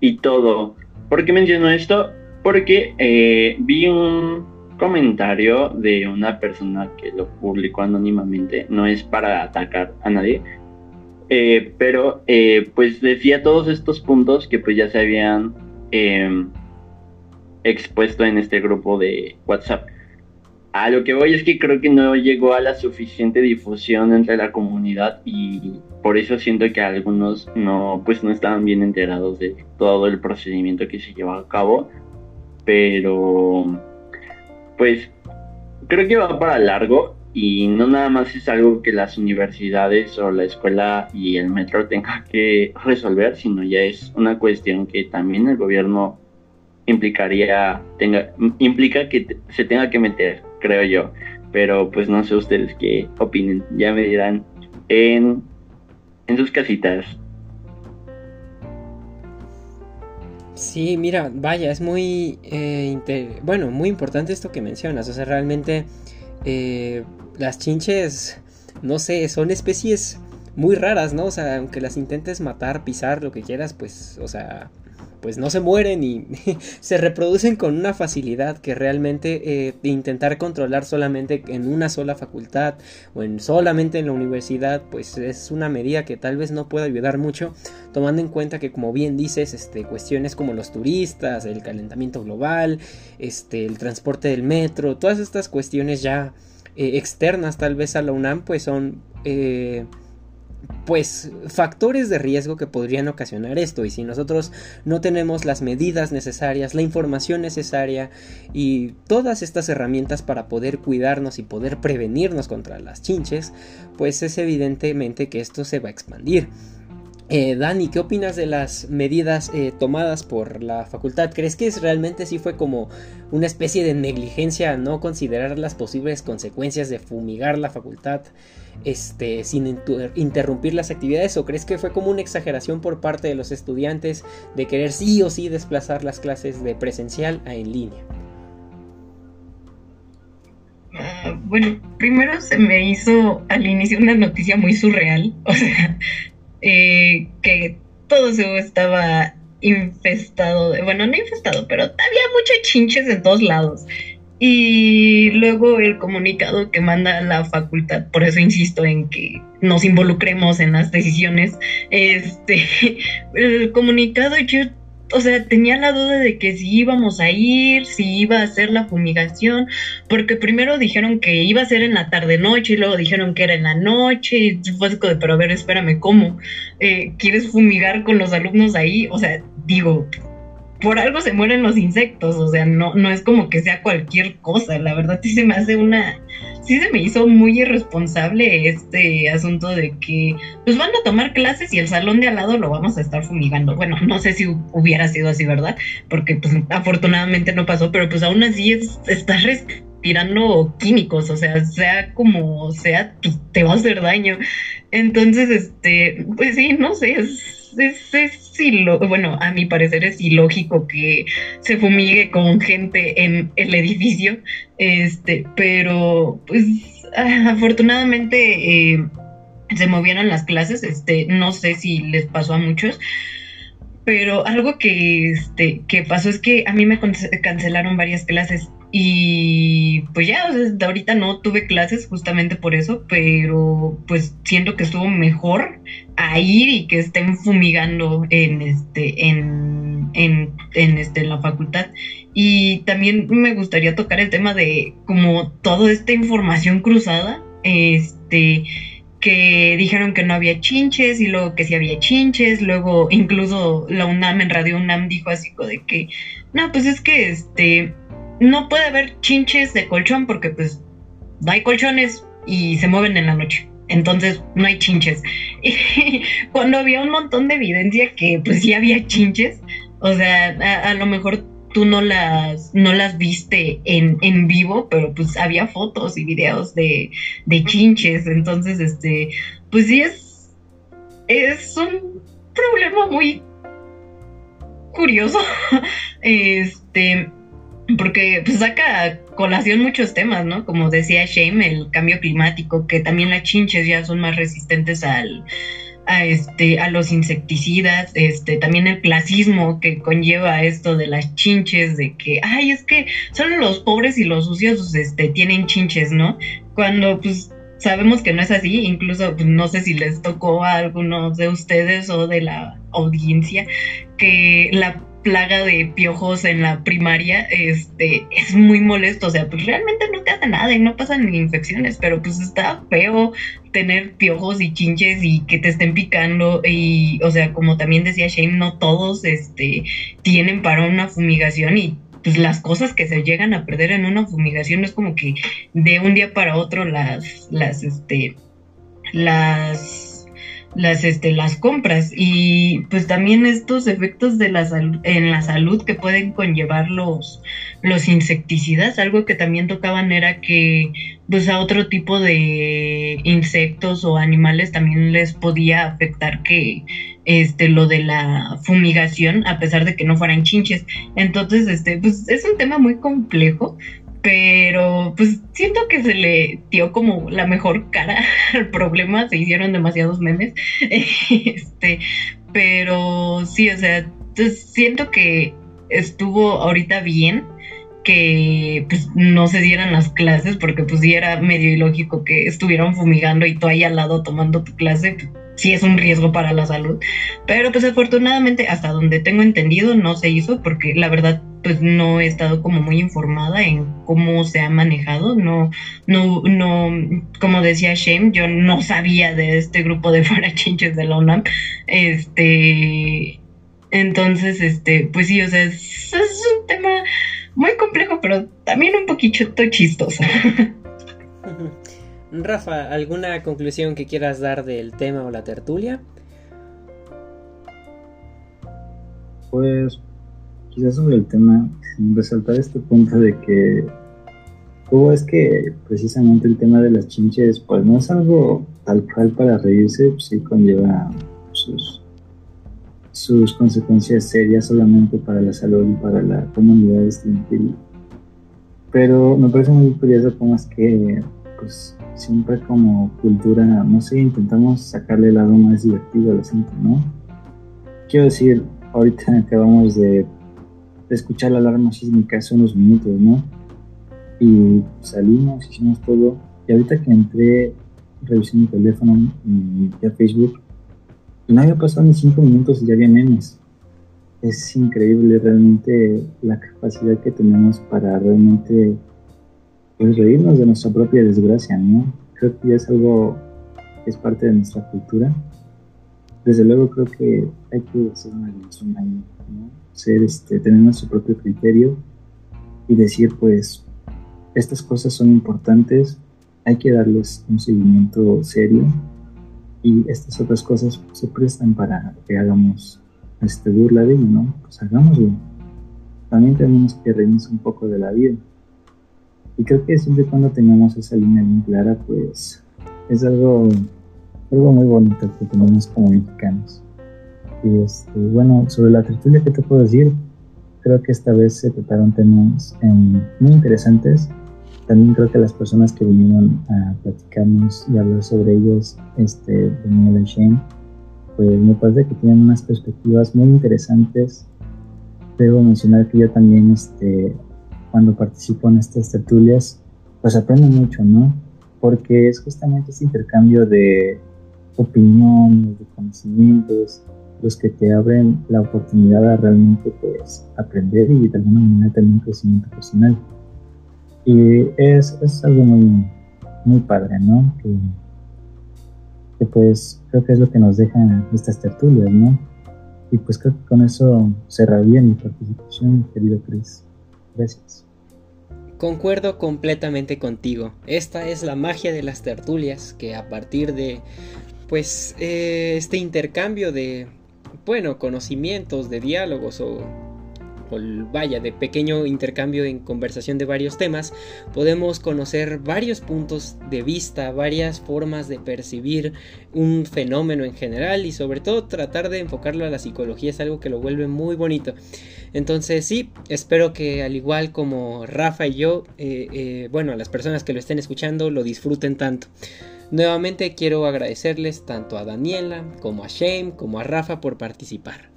y todo. ¿Por qué menciono esto? Porque eh, vi un comentario de una persona que lo publicó anónimamente, no es para atacar a nadie, eh, pero eh, pues decía todos estos puntos que pues ya se habían expuesto en este grupo de WhatsApp. A lo que voy es que creo que no llegó a la suficiente difusión entre la comunidad y por eso siento que algunos no pues no estaban bien enterados de todo el procedimiento que se llevó a cabo. Pero pues creo que va para largo y no nada más es algo que las universidades o la escuela y el metro tengan que resolver, sino ya es una cuestión que también el gobierno implicaría tenga implica que se tenga que meter, creo yo. Pero pues no sé ustedes qué opinen, ya me dirán en en sus casitas. Sí, mira, vaya, es muy eh, bueno, muy importante esto que mencionas, o sea, realmente eh, las chinches, no sé, son especies muy raras, ¿no? O sea, aunque las intentes matar, pisar, lo que quieras, pues, o sea, pues no se mueren y (laughs) se reproducen con una facilidad que realmente eh, intentar controlar solamente en una sola facultad o en solamente en la universidad pues es una medida que tal vez no pueda ayudar mucho tomando en cuenta que como bien dices este cuestiones como los turistas el calentamiento global este el transporte del metro todas estas cuestiones ya eh, externas tal vez a la UNAM pues son eh, pues factores de riesgo que podrían ocasionar esto y si nosotros no tenemos las medidas necesarias, la información necesaria y todas estas herramientas para poder cuidarnos y poder prevenirnos contra las chinches, pues es evidentemente que esto se va a expandir. Eh, Dani, ¿qué opinas de las medidas eh, tomadas por la facultad? ¿Crees que es, realmente sí fue como una especie de negligencia no considerar las posibles consecuencias de fumigar la facultad este, sin interrumpir las actividades? ¿O crees que fue como una exageración por parte de los estudiantes de querer sí o sí desplazar las clases de presencial a en línea? Uh, bueno, primero se me hizo al inicio una noticia muy surreal, (laughs) o sea, eh, que todo eso estaba infestado, bueno, no infestado, pero había muchos chinches en todos lados. Y luego el comunicado que manda la facultad, por eso insisto en que nos involucremos en las decisiones. Este, (laughs) el comunicado yo o sea, tenía la duda de que si íbamos a ir, si iba a hacer la fumigación, porque primero dijeron que iba a ser en la tarde-noche y luego dijeron que era en la noche, y fue así de, pero a ver, espérame, ¿cómo? Eh, ¿Quieres fumigar con los alumnos ahí? O sea, digo, por algo se mueren los insectos, o sea, no, no es como que sea cualquier cosa, la verdad sí se me hace una, sí se me hizo muy irresponsable este asunto de que pues van a tomar clases y el salón de al lado lo vamos a estar fumigando. Bueno, no sé si hubiera sido así, ¿verdad? Porque pues afortunadamente no pasó, pero pues aún así es, estás respirando químicos, o sea, sea como sea, te va a hacer daño. Entonces, este, pues sí, no sé, es es, es bueno, a mi parecer es ilógico que se fumigue con gente en el edificio, este, pero pues ah, afortunadamente eh, se movieron las clases, este, no sé si les pasó a muchos, pero algo que, este, que pasó es que a mí me cancelaron varias clases Y pues ya, o ahorita no tuve clases justamente por eso, pero pues siento que estuvo mejor a ir y que estén fumigando en este, en, en, en este, en la facultad. Y también me gustaría tocar el tema de como toda esta información cruzada, este, que dijeron que no había chinches y luego que sí había chinches, luego incluso la UNAM en Radio UNAM dijo así de que, no, pues es que este no puede haber chinches de colchón porque pues no hay colchones y se mueven en la noche. Entonces no hay chinches. Y (laughs) cuando había un montón de evidencia que pues sí había chinches, o sea, a, lo mejor tú no las, no las viste en, en, vivo, pero pues había fotos y videos de, de chinches. Entonces, este, pues sí es, es un problema muy curioso. (laughs) Este, porque pues saca colación muchos temas, ¿no? Como decía Shame, el cambio climático, que también las chinches ya son más resistentes al a este a los insecticidas, este también el clasismo que conlleva esto de las chinches de que ay, es que solo los pobres y los sucios este tienen chinches, ¿no? Cuando pues sabemos que no es así, incluso pues, no sé si les tocó a algunos de ustedes o de la audiencia que la plaga de piojos en la primaria, este, es muy molesto, o sea, pues realmente no te hace nada y no pasan ni infecciones, pero pues está feo tener piojos y chinches y que te estén picando y, o sea, como también decía Shane, no todos, este, tienen para una fumigación y pues las cosas que se llegan a perder en una fumigación es como que de un día para otro las, las, este, las las, este, las compras y pues también estos efectos de la en la salud que pueden conllevar los, los insecticidas. Algo que también tocaban era que pues a otro tipo de insectos o animales también les podía afectar que este lo de la fumigación a pesar de que no fueran chinches. Entonces, este pues es un tema muy complejo pero pues siento que se le dio como la mejor cara (laughs) al problema, se hicieron demasiados memes, (laughs) este, pero sí, o sea, pues, siento que estuvo ahorita bien que pues no se dieran las clases porque pues sí era medio ilógico que estuvieran fumigando y tú ahí al lado tomando tu clase, sí es un riesgo para la salud, pero pues afortunadamente hasta donde tengo entendido no se hizo porque la verdad pues no he estado como muy informada en cómo se ha manejado, no, no, no, como decía Shane, yo no sabía de este grupo de (laughs) farachinches de la UNAM, este, entonces, este, pues sí, o sea, es, un tema muy complejo, pero también un poquito chistoso. (laughs) Rafa, ¿alguna conclusión que quieras dar del tema o la tertulia? Pues quizás sobre el tema, resaltar este punto de que cómo es que precisamente el tema de las chinches, pues no es algo tal cual para reírse, pues sí conlleva sus, sus consecuencias serias solamente para la salud y para la comunidad estudiantil. Pero me parece muy curioso cómo es que, pues, siempre como cultura, no sé, intentamos sacarle el lado más divertido al asunto, ¿no? Quiero decir, ahorita acabamos de de escuchar la alarma sísmica hace unos minutos, ¿no? Y salimos, hicimos todo. Y ahorita que entré, revisé mi teléfono y ya Facebook, no había pasado ni cinco minutos y ya había memes. Es increíble realmente la capacidad que tenemos para realmente pues, reírnos de nuestra propia desgracia, ¿no? Creo que ya es algo que es parte de nuestra cultura. Desde luego creo que hay que hacer una división ahí, ¿no? ser, este, tener nuestro propio criterio y decir, pues, estas cosas son importantes, hay que darles un seguimiento serio y estas otras cosas se prestan para que hagamos este, burla de ello, ¿no? Pues hagámoslo. También tenemos que reírnos un poco de la vida. Y creo que siempre cuando tengamos esa línea bien clara, pues es algo, algo muy bonito que tenemos como mexicanos. Y este, bueno, sobre la tertulia, ¿qué te puedo decir? Creo que esta vez se trataron temas em, muy interesantes. También creo que las personas que vinieron a platicarnos y hablar sobre ellos, este, Daniel y Shane, pues me parece que tienen unas perspectivas muy interesantes. Debo mencionar que yo también este, cuando participo en estas tertulias, pues aprendo mucho, ¿no? Porque es justamente ese intercambio de opiniones, de conocimientos, los que te abren la oportunidad a realmente pues aprender y de alguna manera un crecimiento personal. Y es, es algo muy, muy padre, ¿no? Que, que, pues creo que es lo que nos dejan estas tertulias, ¿no? Y pues creo que con eso cerraría mi participación, querido Chris. Gracias. Concuerdo completamente contigo. Esta es la magia de las tertulias, que a partir de pues eh, este intercambio de bueno, conocimientos, de diálogos o, vaya, de pequeño intercambio en conversación de varios temas, podemos conocer varios puntos de vista, varias formas de percibir un fenómeno en general y sobre todo tratar de enfocarlo a la psicología es algo que lo vuelve muy bonito. Entonces sí, espero que al igual como Rafa y yo, eh, eh, bueno, a las personas que lo estén escuchando lo disfruten tanto. Nuevamente quiero agradecerles tanto a Daniela como a Shane como a Rafa por participar.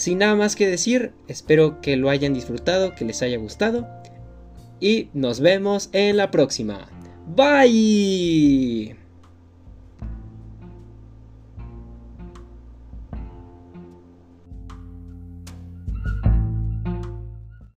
Sin nada más que decir, espero que lo hayan disfrutado, que les haya gustado y nos vemos en la próxima. Bye.